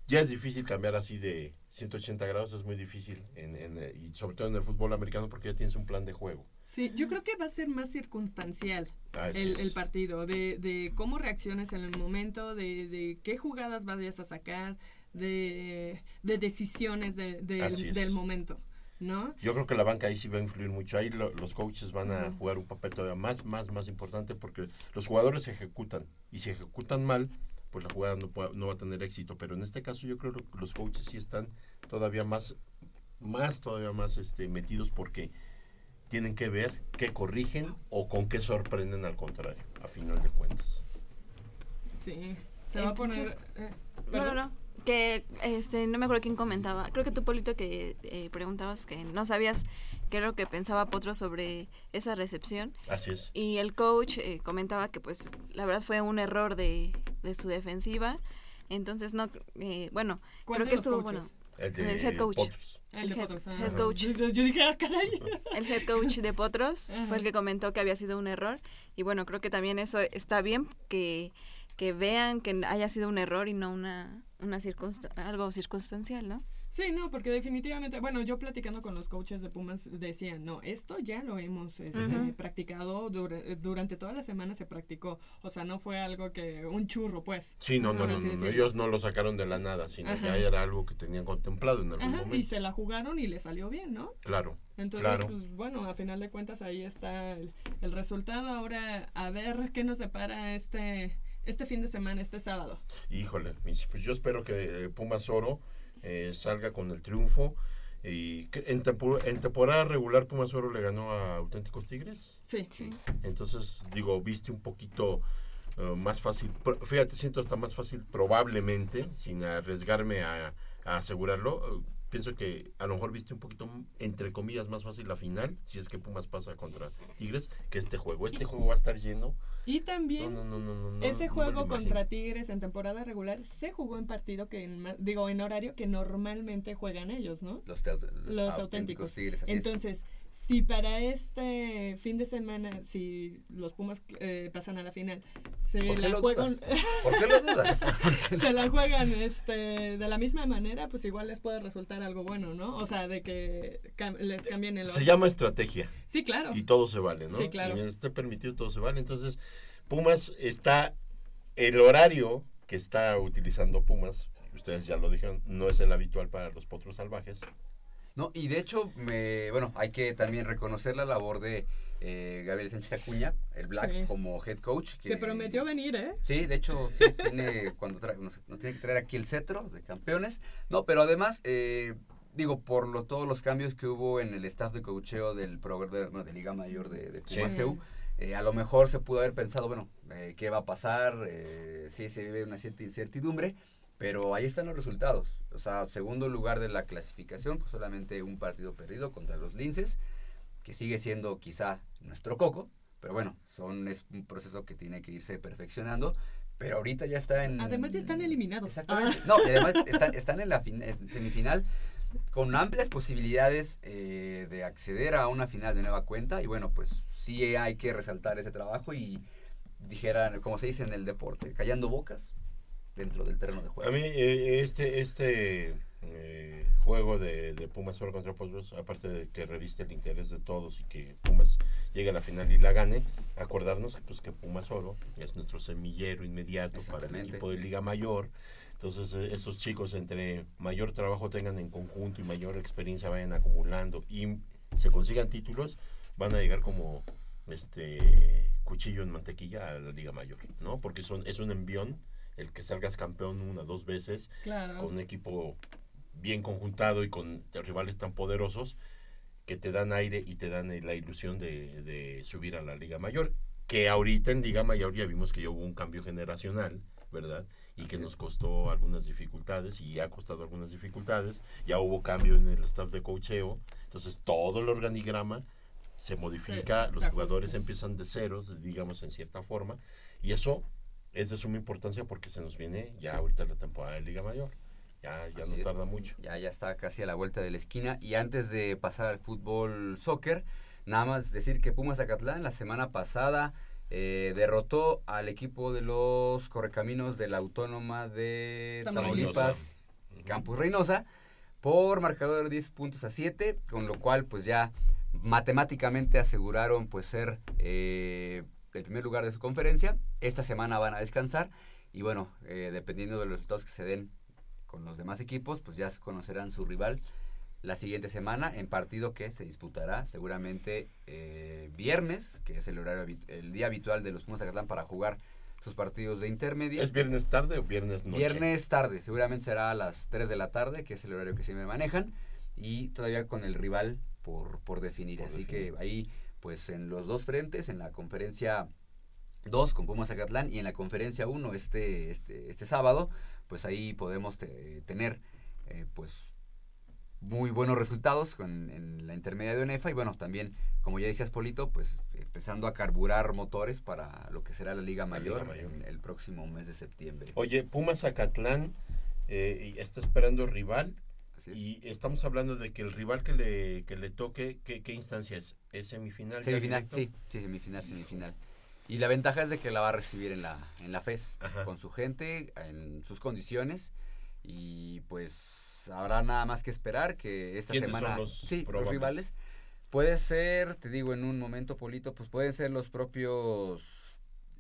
ya es difícil cambiar así de 180 grados, es muy difícil, en, en, eh, y sobre todo en el fútbol americano porque ya tienes un plan de juego. Sí, yo creo que va a ser más circunstancial Así el, el partido, de, de cómo reacciones en el momento, de, de qué jugadas vayas a sacar, de, de decisiones de- del momento. ¿No? Yo creo que la banca ahí sí va a influir mucho. Ahí lo- los coaches van a jugar un papel todavía más, más, más importante porque los jugadores ejecutan. Y si ejecutan mal, pues la jugada no, no va a tener éxito. Pero en este caso yo creo que los coaches sí están todavía más, más todavía más este, metidos porque tienen que ver qué corrigen o con qué sorprenden al contrario, a final de cuentas. Sí. Se va a poner. Eh, No, no, no. Que este, no me acuerdo quién comentaba. Creo que tú, Polito, que eh, preguntabas que no sabías qué era lo que pensaba Potro sobre esa recepción. Así es. Y el coach eh, comentaba que, pues, la verdad fue un error de, de su defensiva. Entonces, no, eh, bueno, ¿Cuál creo que estuvo, coaches? bueno, El de head coach. Potros. El de head, Potros, ah. head coach. Yo, yo dije, ah, caray. El head coach de Potros Ajá. fue el que comentó que había sido un error. Y bueno, creo que también eso está bien que, que vean que haya sido un error y no una, una circunsta- algo circunstancial, ¿no? Sí, no, porque definitivamente, bueno, yo platicando con los coaches de Pumas decían, no, esto ya lo hemos este, practicado, dura- durante toda la semana se practicó, o sea, no fue algo que, un churro, pues. Sí, no, no, no, no, ellos no lo sacaron de la nada, sino Ajá. ya era algo que tenían contemplado en algún Ajá, momento. y se la jugaron y le salió bien, ¿no? Claro, Entonces, claro. pues bueno, a final de cuentas ahí está el, el resultado. Ahora, a ver qué nos depara este, este fin de semana, este sábado. Híjole, pues yo espero que eh, Pumas Oro eh, salga con el triunfo. Y en, tempo- en temporada regular Pumas Oro le ganó a Auténticos Tigres. Sí. Entonces, digo, viste un poquito eh, más fácil. Fíjate, siento hasta más fácil probablemente, sin arriesgarme a, a asegurarlo. Pienso que a lo mejor viste un poquito, entre comillas, más fácil la final, si es que Pumas pasa contra Tigres, que este juego. Este juego va a estar lleno. Y también No, no, no, no, no, ese juego contra Tigres en temporada regular se jugó en partido que, en digo, en horario que normalmente juegan ellos, ¿no? Los, te- Los auténticos auténticos. tigres, así es. Entonces, si para este fin de semana, si los Pumas eh, pasan a la final, se ¿Por qué la lo juegan, dudas? ¿Por qué lo dudas? se la juegan este, de la misma manera, pues igual les puede resultar algo bueno, ¿no? O sea, de que cam- les cambien el Se orden. llama estrategia. Sí, claro. Y todo se vale, ¿no? Sí, claro. Y mientras esté permitido, todo se vale. Entonces, Pumas está. El horario que está utilizando Pumas, ustedes ya lo dijeron, no es el habitual para los potros salvajes. No, y de hecho, me, bueno, hay que también reconocer la labor de eh, Gabriel Sánchez Acuña, el Black, Sí. como head coach. Que prometió venir, ¿eh? Sí, de hecho, sí, tiene, cuando trae, nos, nos tiene que traer aquí el cetro de campeones. No, pero además, eh, digo, por lo, todos los cambios que hubo en el staff de coacheo del programa de, bueno, de Liga Mayor de, de Sí. CU, eh, a lo mejor se pudo haber pensado, bueno, eh, ¿qué va a pasar? Eh, sí, se vive una cierta incertidumbre, pero ahí están los resultados. O sea, segundo lugar de la clasificación, con solamente un partido perdido contra los Linces, que sigue siendo quizá nuestro coco, pero bueno, son, es un proceso que tiene que irse perfeccionando. Pero ahorita ya está en. Además ya están eliminados. Exactamente. No, además están, están en la fin- en semifinal con amplias posibilidades eh, de acceder a una final de nueva cuenta. Y bueno, pues sí hay que resaltar ese trabajo y dijera, como se dice en el deporte, callando bocas dentro del terreno de juego. A mí, eh, este, este eh, juego de, de Pumas Oro contra Potros, aparte de que reviste el interés de todos y que Pumas llegue a la final y la gane, acordarnos que, pues, que Pumas Oro es nuestro semillero inmediato para el equipo de Liga Mayor. Entonces, eh, esos chicos, entre mayor trabajo tengan en conjunto y mayor experiencia vayan acumulando y se consigan títulos, van a llegar como este cuchillo en mantequilla a la Liga Mayor, ¿no? Porque son, es un envión el que salgas campeón una, dos veces, Claro. con un equipo bien conjuntado y con rivales tan poderosos que te dan aire y te dan eh, la ilusión de, de subir a la Liga Mayor. Que ahorita en Liga Mayor ya vimos que hubo un cambio generacional, ¿verdad? Y que nos costó algunas dificultades y ha costado algunas dificultades. Ya hubo cambio en el staff de cocheo. Entonces todo el organigrama se modifica, Sí, los jugadores empiezan de ceros, digamos en cierta forma. Y eso es de suma importancia porque se nos viene ya ahorita la temporada de Liga Mayor. Ya, ya Así no es. tarda mucho. Ya, ya está casi a la vuelta de la esquina. Y antes de pasar al fútbol soccer, nada más decir que Pumas Zacatlán la semana pasada eh, derrotó al equipo de los correcaminos de la Autónoma de Tamaulipas. Tamaulipas, Campus Reynosa, por marcador de 10 puntos a 7, con lo cual pues ya matemáticamente aseguraron pues ser eh, el primer lugar de su conferencia. Esta semana van a descansar y bueno, eh, dependiendo de los resultados que se den con los demás equipos, pues ya conocerán su rival la siguiente semana en partido que se disputará seguramente eh, viernes, que es el horario el día habitual de los Pumas Zacatlán para jugar sus partidos de intermedia. ¿Es viernes tarde o viernes noche? Viernes tarde, seguramente será a las 3 de la tarde, que es el horario que siempre manejan, y todavía con el rival por, por definir. Por Así definir. que ahí, pues en los dos frentes, en la conferencia 2 con Pumas Zacatlán y en la conferencia 1 este, este, este sábado, pues ahí podemos te- tener eh, pues muy buenos resultados con, en la intermedia de ONEFA y bueno, también, como ya decías Polito, pues empezando a carburar motores para lo que será la Liga La Liga Mayor, el próximo mes de septiembre. Oye, Pumas Zacatlán eh, y está esperando rival. Es. Y estamos hablando de que el rival que le, que le toque, ¿qué, qué instancia es? ¿Es semifinal? Semifinal, sí, semifinal, semifinal. Y la ventaja es de que la va a recibir en la, en la FES, Ajá. con su gente, en sus condiciones. Y pues habrá nada más que esperar que esta ¿Quiénes son semana... los sí, los rivales. Puede ser, te digo en un momento, Polito, pues pueden ser los propios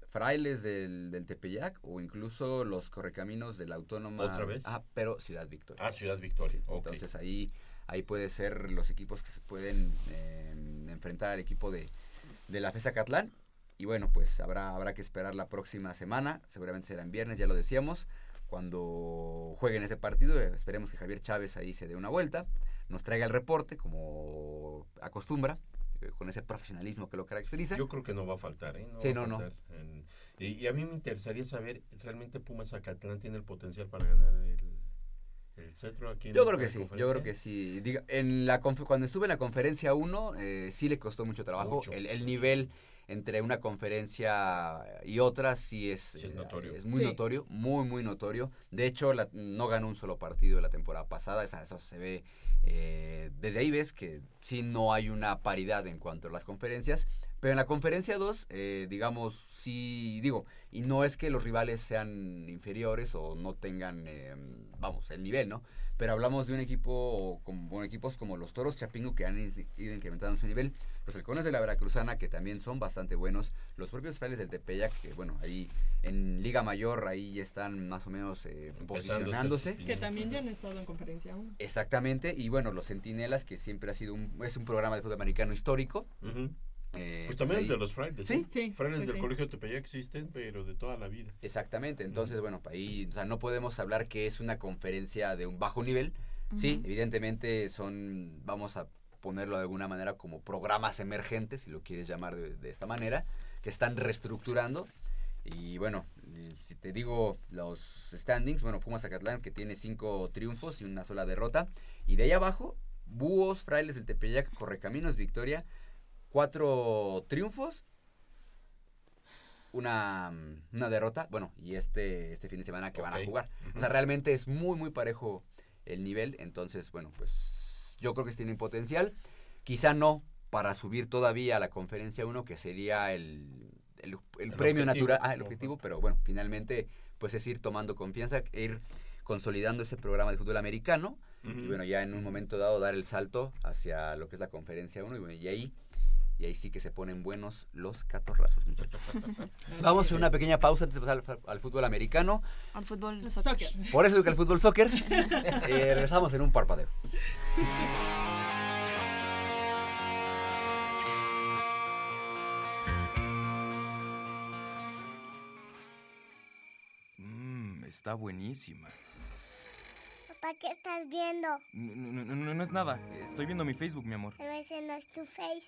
frailes del, del Tepeyac o incluso los correcaminos de la Autónoma. ¿Otra vez? Ah, pero Ciudad Victoria. Ah, Ciudad Victoria. Sí. Entonces ahí, ahí puede ser los equipos que se pueden eh, enfrentar al equipo de, de la FESA Catlán. Y bueno, pues habrá, habrá que esperar la próxima semana, seguramente será en viernes, ya lo decíamos, cuando jueguen ese partido, eh, esperemos que Javier Chávez ahí se dé una vuelta, nos traiga el reporte como acostumbra, eh, con ese profesionalismo que lo caracteriza. Yo creo que no va a faltar, ¿eh? Sí, va a no, no. en- y, y a mí me interesaría saber, ¿realmente Pumas Zacatlán tiene el potencial para ganar el, el cetro aquí en Yo creo que sí, yo creo que sí. Diga, en la cuando estuve en la conferencia 1, eh, sí le costó mucho trabajo. Mucho. El, el nivel entre una conferencia y otra sí es, Sí es eh, notorio. es muy Sí. notorio, muy, muy notorio. De hecho, la- no ganó un solo partido la temporada pasada, esa- eso se ve. eh, desde ahí ves que sí no hay una paridad en cuanto a las conferencias. Pero en la conferencia 2, eh, digamos, sí, digo, y no es que los rivales sean inferiores o no tengan, eh, vamos, el nivel, ¿no? Pero hablamos de un equipo, como, bueno, equipos como los Toros Chapingo que han ido incrementando su nivel, los halcones de la Veracruzana que también son bastante buenos, los propios frailes del Tepeyac que, bueno, ahí en Liga Mayor ahí ya están más o menos eh, posicionándose. Que también ya han estado en conferencia 1. Exactamente, y bueno, los Centinelas, que siempre ha sido un, es un programa de fútbol americano histórico. Eh, Pues también ahí- el de los frailes. Sí, ¿eh? sí, Frailes sí, del sí. Colegio de Tepeyac existen, pero de toda la vida. Exactamente, entonces, bueno, ahí, o sea, no podemos hablar que es una conferencia de un bajo nivel. Sí, evidentemente son, vamos a ponerlo de alguna manera como programas emergentes, si lo quieres llamar de, de esta manera, que están reestructurando. Y bueno, si te digo los standings, bueno, Pumas Zacatlán que tiene cinco triunfos y una sola derrota. Y de ahí abajo, Búhos, Frailes del Tepeyac, Correcaminos, Victoria, cuatro triunfos, una, una derrota, bueno, y este, este fin de semana que van a jugar. O sea, realmente es muy, muy parejo el nivel. Entonces, bueno, pues yo creo que tienen potencial. Quizá no para subir todavía a la conferencia 1, que sería el, el, el El premio objetivo. natural, ah, el objetivo, pero bueno, finalmente, pues es ir tomando confianza, e ir consolidando ese programa de fútbol americano y bueno, ya en un momento dado dar el salto hacia lo que es la conferencia 1 y bueno, y ahí y ahí sí que se ponen buenos los catorrazos, muchachos. Vamos a hacer una pequeña pausa antes de pasar al, al fútbol americano. Al fútbol Soccer. Por eso digo que el fútbol soccer. Eh, regresamos en un parpadeo. Mmm, está buenísima. Papá, ¿qué estás viendo? No, no, no, no, no es nada. Estoy viendo mi Facebook, mi amor. Pero ese no es tu face.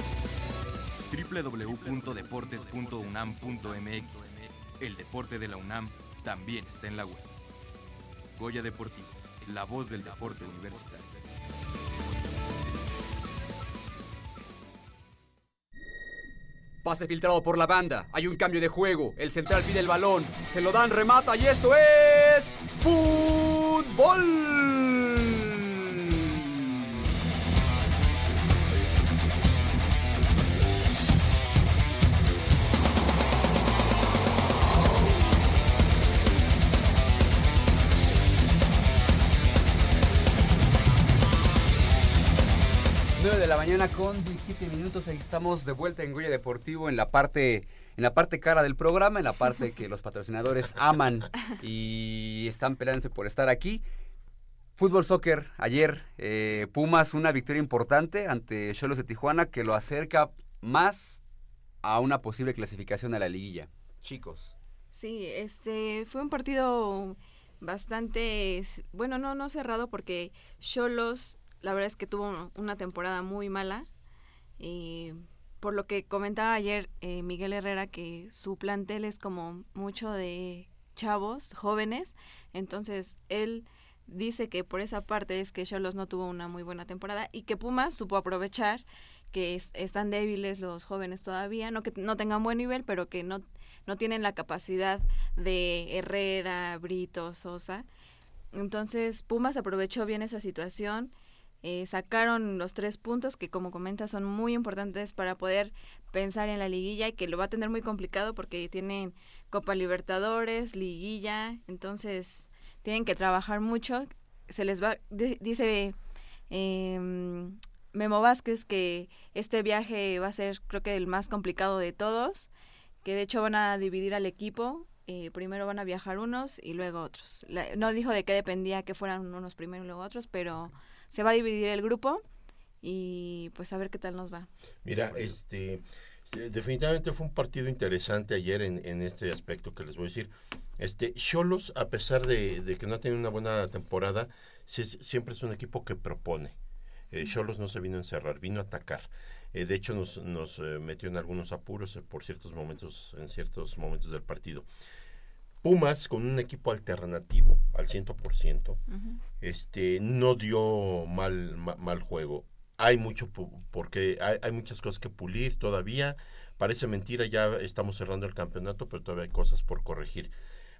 www.deportes.unam.mx El deporte de la UNAM también está en la web. Goya Deportivo, la voz del deporte universitario. Pase filtrado por la banda. Hay un cambio de juego. El central pide el balón. Se lo dan, remata y esto es. ¡Fútbol! De la mañana con 17 minutos. Ahí estamos de vuelta en Goya Deportivo en la parte en la parte cara del programa, en la parte que los patrocinadores aman y están peleándose por estar aquí. Fútbol soccer, ayer eh, Pumas una victoria importante ante Cholos de Tijuana que lo acerca más a una posible clasificación a la liguilla. Chicos. Sí, este fue un partido bastante, bueno, no, no cerrado porque Cholos, la verdad es que tuvo una temporada muy mala. Y por lo que comentaba ayer eh, Miguel Herrera, que su plantel es como mucho de chavos, jóvenes. Entonces, él dice que por esa parte es que Cholos no tuvo una muy buena temporada y que Pumas supo aprovechar que es- están débiles los jóvenes todavía, no que no tengan buen nivel, pero que no, no tienen la capacidad de Herrera, Brito, Sosa. Entonces Pumas aprovechó bien esa situación, eh, sacaron los tres puntos que como comenta son muy importantes para poder pensar en la liguilla y que lo va a tener muy complicado porque tienen Copa Libertadores, liguilla, entonces tienen que trabajar mucho. Se les va, di- dice em, Memo Vázquez que este viaje va a ser creo que el más complicado de todos, que de hecho van a dividir al equipo, eh, primero van a viajar unos y luego otros. La- no dijo de qué dependía que fueran unos primero y luego otros, pero se va a dividir el grupo y pues a ver qué tal nos va. Mira, este, definitivamente fue un partido interesante ayer en, en este aspecto que les voy a decir. Este, Cholos, a pesar de, de que no ha tenido una buena temporada, sí siempre es un equipo que propone. Eh, Cholos no se vino a encerrar, vino a atacar. Eh, de hecho, nos, nos eh, metió en algunos apuros eh, por ciertos momentos, en ciertos momentos del partido. Pumas, con un equipo alternativo al 100%, este, no dio mal, ma- mal juego. Hay mucho, porque hay, hay muchas cosas que pulir todavía. Parece mentira, ya estamos cerrando el campeonato, pero todavía hay cosas por corregir.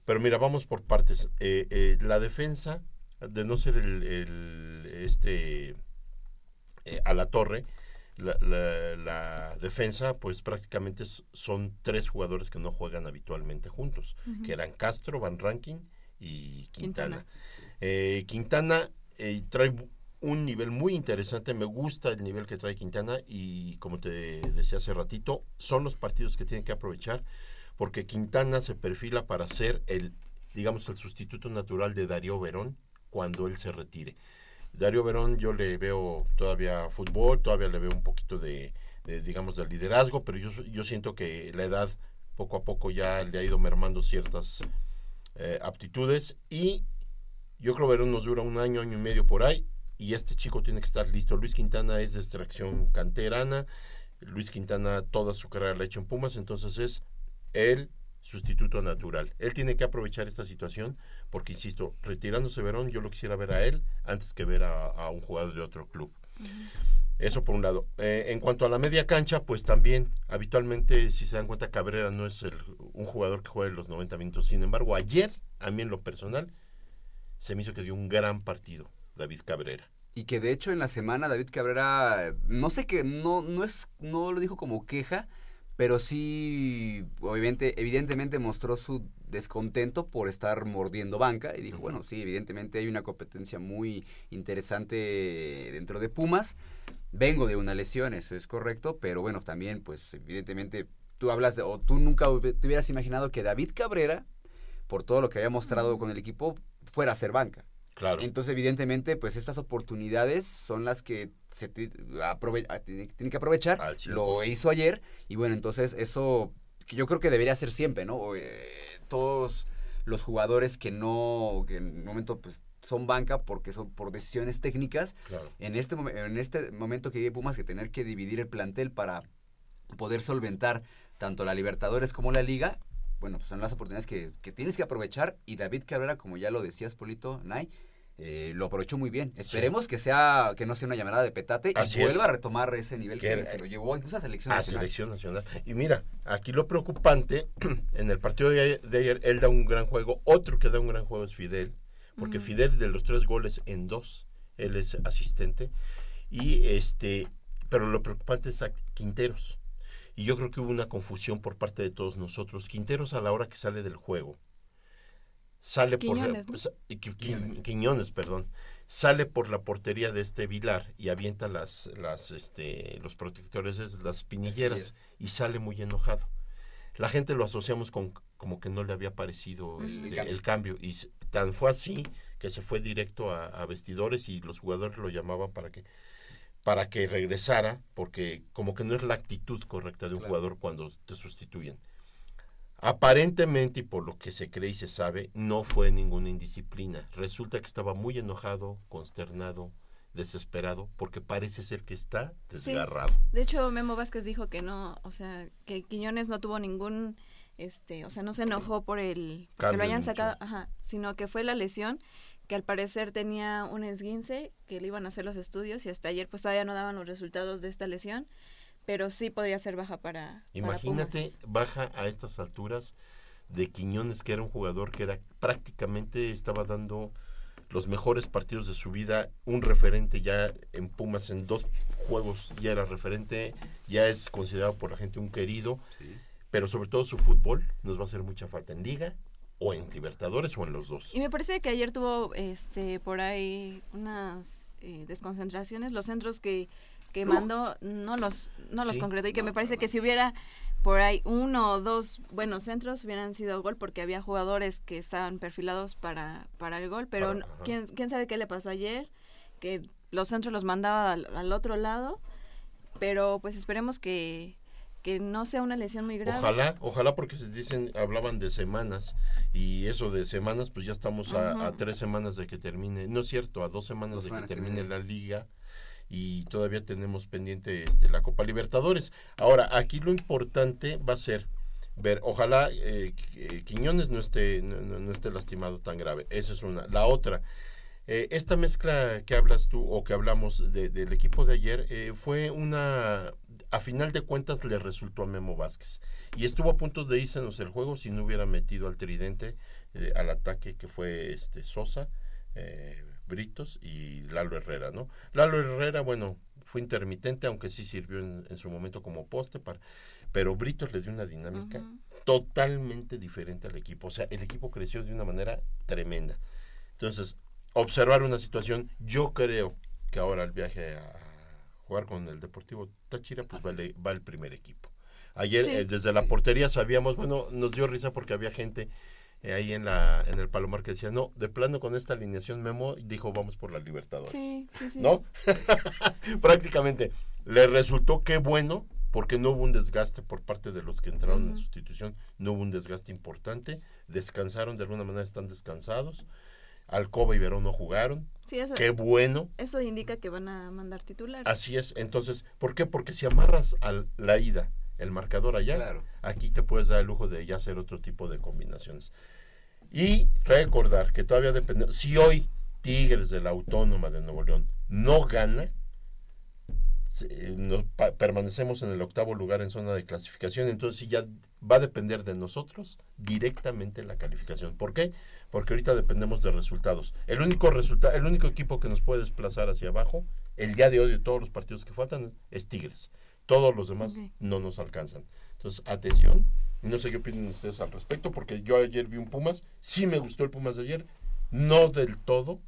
Pero mira, vamos por partes. Eh, eh, la defensa, de no ser el, el- este eh, a la torre, la, la- la defensa, pues prácticamente son tres jugadores que no juegan habitualmente juntos, que eran Castro, Van Ranking y Quintana. Quintana. Eh, Quintana eh, trae un nivel muy interesante, me gusta el nivel que trae Quintana y como te decía hace ratito, son los partidos que tienen que aprovechar porque Quintana se perfila para ser el, digamos, el sustituto natural de Darío Verón cuando él se retire. Darío Verón yo le veo todavía fútbol, todavía le veo un poquito de, de, digamos, del liderazgo, pero yo, yo siento que la edad poco a poco ya le ha ido mermando ciertas eh, aptitudes y yo creo Verón nos dura un año, año y medio por ahí y este chico tiene que estar listo. Luis Quintana es de extracción canterana, Luis Quintana toda su carrera la ha hecho en Pumas, entonces es el sustituto natural. Él tiene que aprovechar esta situación porque, insisto, retirándose Verón, yo lo quisiera ver a él antes que ver a, a un jugador de otro club. Eso por un lado. Eh, en cuanto a la media cancha, pues también, habitualmente, si se dan cuenta, Cabrera no es el- un jugador que juega los 90 minutos. Sin embargo, ayer, a mí en lo personal, se me hizo que dio un gran partido David Cabrera. Y que de hecho en la semana David Cabrera, no sé qué, no, no es, no lo dijo como queja, pero sí, obviamente, evidentemente mostró su descontento por estar mordiendo banca y dijo, bueno, sí, evidentemente hay una competencia muy interesante dentro de Pumas. Vengo de una lesión, eso es correcto, pero bueno, también, pues, evidentemente, tú hablas de, o tú nunca te hubieras imaginado que David Cabrera, por todo lo que había mostrado con el equipo, fuera a ser banca. Claro. Entonces, evidentemente, pues estas oportunidades son las que se ti- aprove- a- tiene, tiene que aprovechar. Lo hizo ayer y bueno, entonces eso que yo creo que debería ser siempre, ¿no? Eh, todos los jugadores que no, que en un momento pues son banca porque son por decisiones técnicas. Claro. En este en este momento que llegue Pumas que tener que dividir el plantel para poder solventar tanto la Libertadores como la Liga, bueno, pues son las oportunidades que, que tienes que aprovechar y David Cabrera, como ya lo decías, Polito, Nay, eh, lo aprovechó muy bien. Esperemos que sea que no sea una llamada de petate Así y es. vuelva a retomar ese nivel que, Que- que lo llevó incluso a selección a nacional. selección nacional. Y mira, aquí lo preocupante, en el partido de ayer, de ayer, él da un gran juego, otro que da un gran juego es Fidel, porque Ujú. Fidel de los tres goles en dos, él es asistente, y este, pero lo preocupante es a Quinteros. Y yo creo que hubo una confusión por parte de todos nosotros. Quinteros a la hora que sale del juego, sale Quiñones, por ¿no? sa- Qui- Qui- Quiñones, perdón. sale por la portería de este Vilar y avienta las, las, este, los protectores, es- las espinilleras, y sale muy enojado. La gente lo asociamos con como que no le había parecido este, El cambio. el cambio. Y tan fue así que se fue directo a, a vestidores y los jugadores lo llamaban para que para que regresara, porque como que no es la actitud correcta de un Claro. jugador cuando te sustituyen. Aparentemente, y por lo que se cree y se sabe, no fue ninguna indisciplina. Resulta que estaba muy enojado, consternado, desesperado, porque parece ser que está Sí. desgarrado. De hecho, Memo Vázquez dijo que no, o sea, que Quiñones no tuvo ningún, este, o sea, no se enojó por el, Cambio lo hayan sacado, ajá, sino que fue la lesión que al parecer tenía un esguince, que le iban a hacer los estudios y hasta ayer pues todavía no daban los resultados de esta lesión, pero sí podría ser baja para, para Imagínate, Pumas. baja a estas alturas de Quiñones, que era un jugador que era prácticamente estaba dando los mejores partidos de su vida, un referente ya en Pumas en dos juegos ya era referente, ya es considerado por la gente un querido, pero sobre todo su fútbol nos va a hacer mucha falta en Liga o en Libertadores o en los dos. Y me parece que ayer tuvo este por ahí unas eh, desconcentraciones, los centros que, que mandó no los no los Sí. concretó y que me parece que si hubiera por ahí uno o dos buenos centros hubieran sido gol porque había jugadores que estaban perfilados para, para el gol, pero. ¿quién, quién sabe qué le pasó ayer, que los centros los mandaba al, al otro lado, pero pues esperemos que, que no sea una lesión muy grave. Ojalá, ojalá porque se dicen, hablaban de semanas y eso de semanas, pues ya estamos a, tres semanas de que termine, no es cierto, a dos semanas Dos de que termine la liga y todavía tenemos pendiente este, la Copa Libertadores. Ahora, aquí lo importante va a ser ver, ojalá eh, Qui- Quiñones no esté, no- no esté lastimado tan grave, esa es una. La otra, eh, esta mezcla que hablas tú o que hablamos de- del equipo de ayer eh, fue una, a final de cuentas le resultó a Memo Vázquez y estuvo a punto de irse el juego si no hubiera metido al tridente eh, al ataque que fue este Sosa, eh, Britos y Lalo Herrera, ¿no? Lalo Herrera, bueno, fue intermitente, aunque sí sirvió en, en su momento como poste, para, pero Britos le dio una dinámica totalmente diferente al equipo. O sea, el equipo creció de una manera tremenda. Entonces, observar una situación, yo creo que ahora el viaje a jugar con el Deportivo Táchira, pues vale, va el primer equipo. Ayer, Sí. eh, desde la portería sabíamos, bueno, nos dio risa porque había gente eh, ahí en la en el Palomar que decía, no, de plano con esta alineación Memo, dijo, vamos por la Libertadores. Sí, sí, sí. ¿No? Prácticamente. Le resultó que bueno, porque no hubo un desgaste por parte de los que entraron en sustitución, no hubo un desgaste importante, descansaron de alguna manera, están descansados. Alcoba y Verón no jugaron. Sí, eso, Qué bueno. eso indica que van a mandar titular. Así es. Entonces, ¿por qué? Porque si amarras a la ida el marcador allá, Claro. aquí te puedes dar el lujo de ya hacer otro tipo de combinaciones. Y recordar que todavía depende. Si hoy Tigres de la Autónoma de Nuevo León no gana, nos pa- permanecemos en el octavo lugar en zona de clasificación. Entonces, sí ya va a depender de nosotros directamente la calificación. ¿Por qué? Porque ahorita dependemos de resultados. El único resultado, el único equipo que nos puede desplazar hacia abajo, el día de hoy de todos los partidos que faltan, es Tigres. Todos los demás no nos alcanzan. Entonces, atención. No sé qué opinan ustedes al respecto, porque yo ayer vi un Pumas, sí me gustó el Pumas de ayer, no del todo.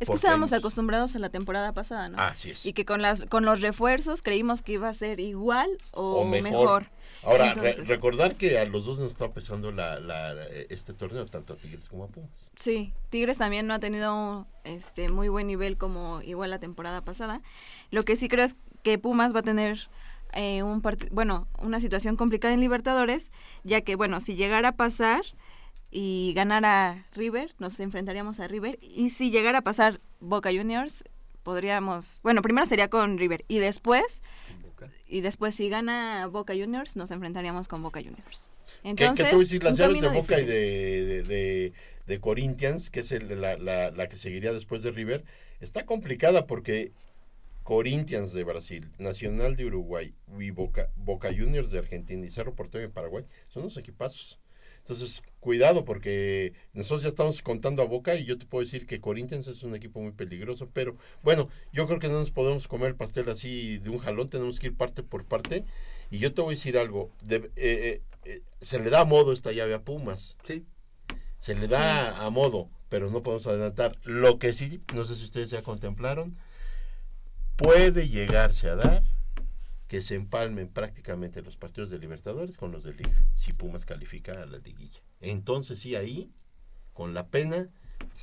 Es que estábamos acostumbrados a la temporada pasada, ¿no? Así es. Y que con las con los refuerzos creímos que iba a ser igual o, o mejor. mejor. Ahora, re- recordar que a los dos nos está pesando la, la- este torneo, tanto a Tigres como a Pumas. Sí, Tigres también no ha tenido este muy buen nivel como igual la temporada pasada. Lo que sí creo es que Pumas va a tener eh, un bueno, una situación complicada en Libertadores, ya que bueno, si llegara a pasar y ganara River, nos enfrentaríamos a River y si llegara a pasar Boca Juniors, podríamos, bueno, primero sería con River y después y después si gana Boca Juniors nos enfrentaríamos con Boca Juniors. Que, Entonces, que tú decir las llaves de Boca y de, de- de Corinthians, que es el- la, la- la que seguiría después de River, está complicada porque Corinthians de Brasil, Nacional de Uruguay y Boca, Boca Juniors de Argentina y Cerro Porteño de Paraguay son unos equipazos. Entonces, cuidado porque nosotros ya estamos contando a Boca y yo te puedo decir que Corinthians es un equipo muy peligroso, pero bueno, yo creo que no nos podemos comer el pastel así de un jalón, tenemos que ir parte por parte. Y yo te voy a decir algo, de- eh, eh, eh, se le da a modo esta llave a Pumas. Sí. Se le da a modo, pero no podemos adelantar. Lo que sí, no sé si ustedes ya contemplaron, puede llegarse a dar que se empalmen prácticamente los partidos de Libertadores con los de Liga, si Pumas califica a la liguilla. Entonces sí, ahí, con la pena,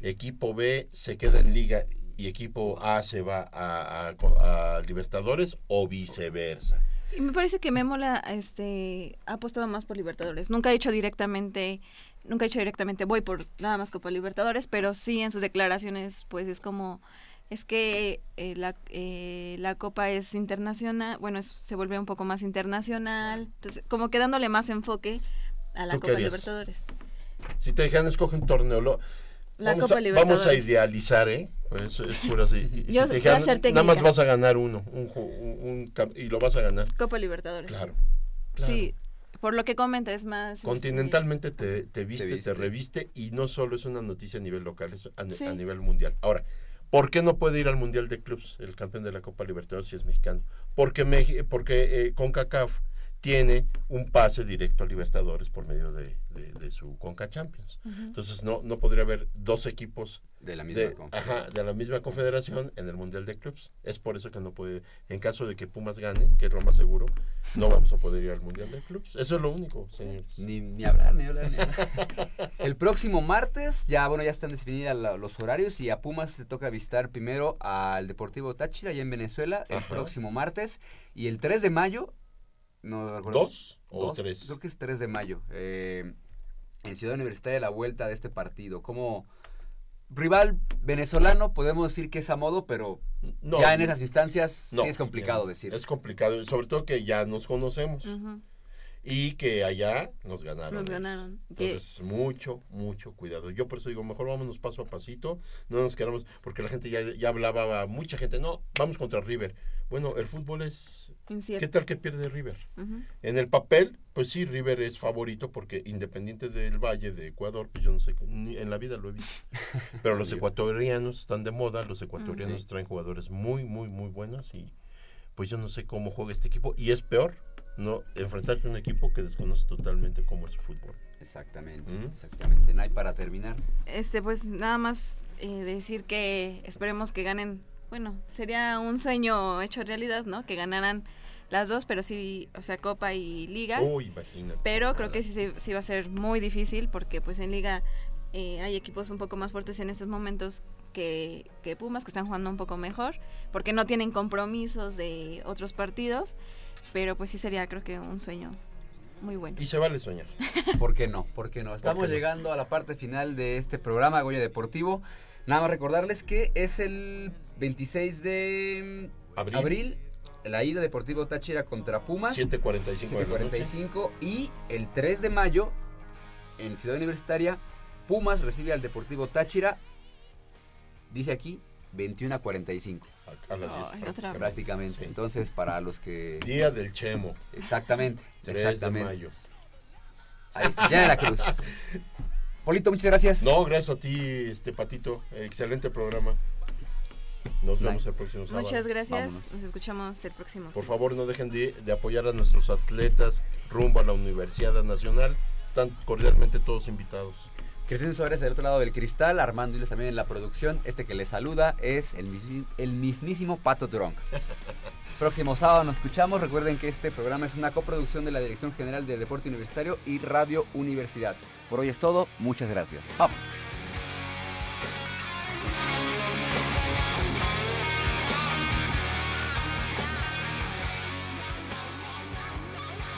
equipo B se queda en Liga y equipo A se va a, a- a Libertadores o viceversa. Y me parece que Memo la, este, ha apostado más por Libertadores. Nunca ha dicho directamente, nunca ha dicho directamente voy por nada más Copa Libertadores, pero sí en sus declaraciones, pues es como, es que eh, la, eh, la Copa es internacional, bueno, es- se vuelve un poco más internacional, entonces como que dándole más enfoque a la ¿Tú qué Copa? Libertadores. Si te dijeran, escoge un torneo, lo- La vamos, Copa a, Libertadores. vamos a idealizar, ¿eh? Pues eso es puro así. Y Yo si te voy a dijeran, ser nada más vas a ganar uno, un, un- un y lo vas a ganar. Copa Libertadores. Claro. claro. Sí, por lo que comenta es más... este, Continentalmente te, te viste, te, viste. reviste y no solo es una noticia a nivel local, es a, ni- Sí. a nivel mundial. Ahora, ¿por qué no puede ir al Mundial de Clubs el campeón de la Copa Libertadores si es mexicano? Porque, Meji- porque eh, CONCACAF tiene un pase directo a Libertadores por medio de, de- de su CONCA Champions. Entonces no, no podría haber dos equipos De la misma de, confe- ajá, de la misma confederación en el Mundial de Clubs. Es por eso que no puede, en caso de que Pumas gane, que es lo más seguro, no vamos a poder ir al Mundial de Clubs. Eso es lo único, señores. Ni, ni hablar, ni hablar, ni hablar. El próximo martes, ya bueno, ya están definidas la- los horarios y a Pumas se toca visitar primero al Deportivo Táchira, allá en Venezuela, el Ajá. próximo martes. Y el 3 de mayo, no recuerdo- ¿Dos o Dos, tres? Creo que es 3 de mayo. eh, en Ciudad Universitaria la vuelta de este partido. Como rival venezolano podemos decir que es a modo, pero No, ya en esas instancias no, sí es complicado decir. Es complicado, sobre todo que ya nos conocemos y que allá nos ganaron. Nos ganaron. Entonces, mucho, mucho cuidado. Yo por eso digo, mejor vámonos paso a pasito, no nos quedamos, porque la gente ya, ya hablaba, mucha gente, no, vamos contra River. Bueno, el fútbol es... Incierto. ¿Qué tal que pierde River? En el papel, pues sí, River es favorito porque Independiente del Valle de Ecuador, pues yo no sé, ni en la vida lo he visto. Pero los ecuatorianos están de moda, los ecuatorianos traen jugadores muy, muy, muy buenos y pues yo no sé cómo juega este equipo. Y es peor, ¿no? Enfrentarte a un equipo que desconoce totalmente cómo es el fútbol. Exactamente, ¿Mm? exactamente. Nay, para terminar. Este, pues nada más eh, decir que esperemos que ganen. Bueno, sería un sueño hecho realidad, ¿no? Que ganaran las dos, pero sí, o sea, Copa y Liga. Uy, imagínate. Pero creo que sí, se- sí va a ser muy difícil porque pues en Liga eh, hay equipos un poco más fuertes en estos momentos que, que Pumas, que están jugando un poco mejor, porque no tienen compromisos de otros partidos, pero pues sí sería creo que un sueño muy bueno. Y se vale soñar. ¿Por qué no? ¿Por qué no? Estamos qué no? llegando a la parte final de este programa Goya Deportivo. Nada más recordarles que es el 26 de Abril. abril, la ida Deportivo Táchira contra Pumas. 7:45 de la noche. 7:45 y el 3 de mayo en Ciudad Universitaria Pumas recibe al Deportivo Táchira. Dice aquí 21 a 45. A las 10. Ay, otra vez. Prácticamente. Entonces, para los que. Día del Chemo. Exactamente. 3 de exactamente. mayo. Ahí está, ya de la Cruz. Polito, muchas gracias. No, gracias a ti, este Patito. Excelente programa. Nos vemos el próximo sábado. Muchas gracias, Vámonos. nos escuchamos el próximo. Por favor, no dejen de, de apoyar a nuestros atletas rumbo a la Universidad Nacional. Están cordialmente todos invitados. Crescencio Suárez del otro lado del cristal, Armando Iles también en la producción. Este que les saluda es el mismísimo Pato Drunk. Próximo sábado nos escuchamos. Recuerden que este programa es una coproducción de la Dirección General de Deporte Universitario y Radio Universidad. Por hoy es todo. Muchas gracias. Vamos.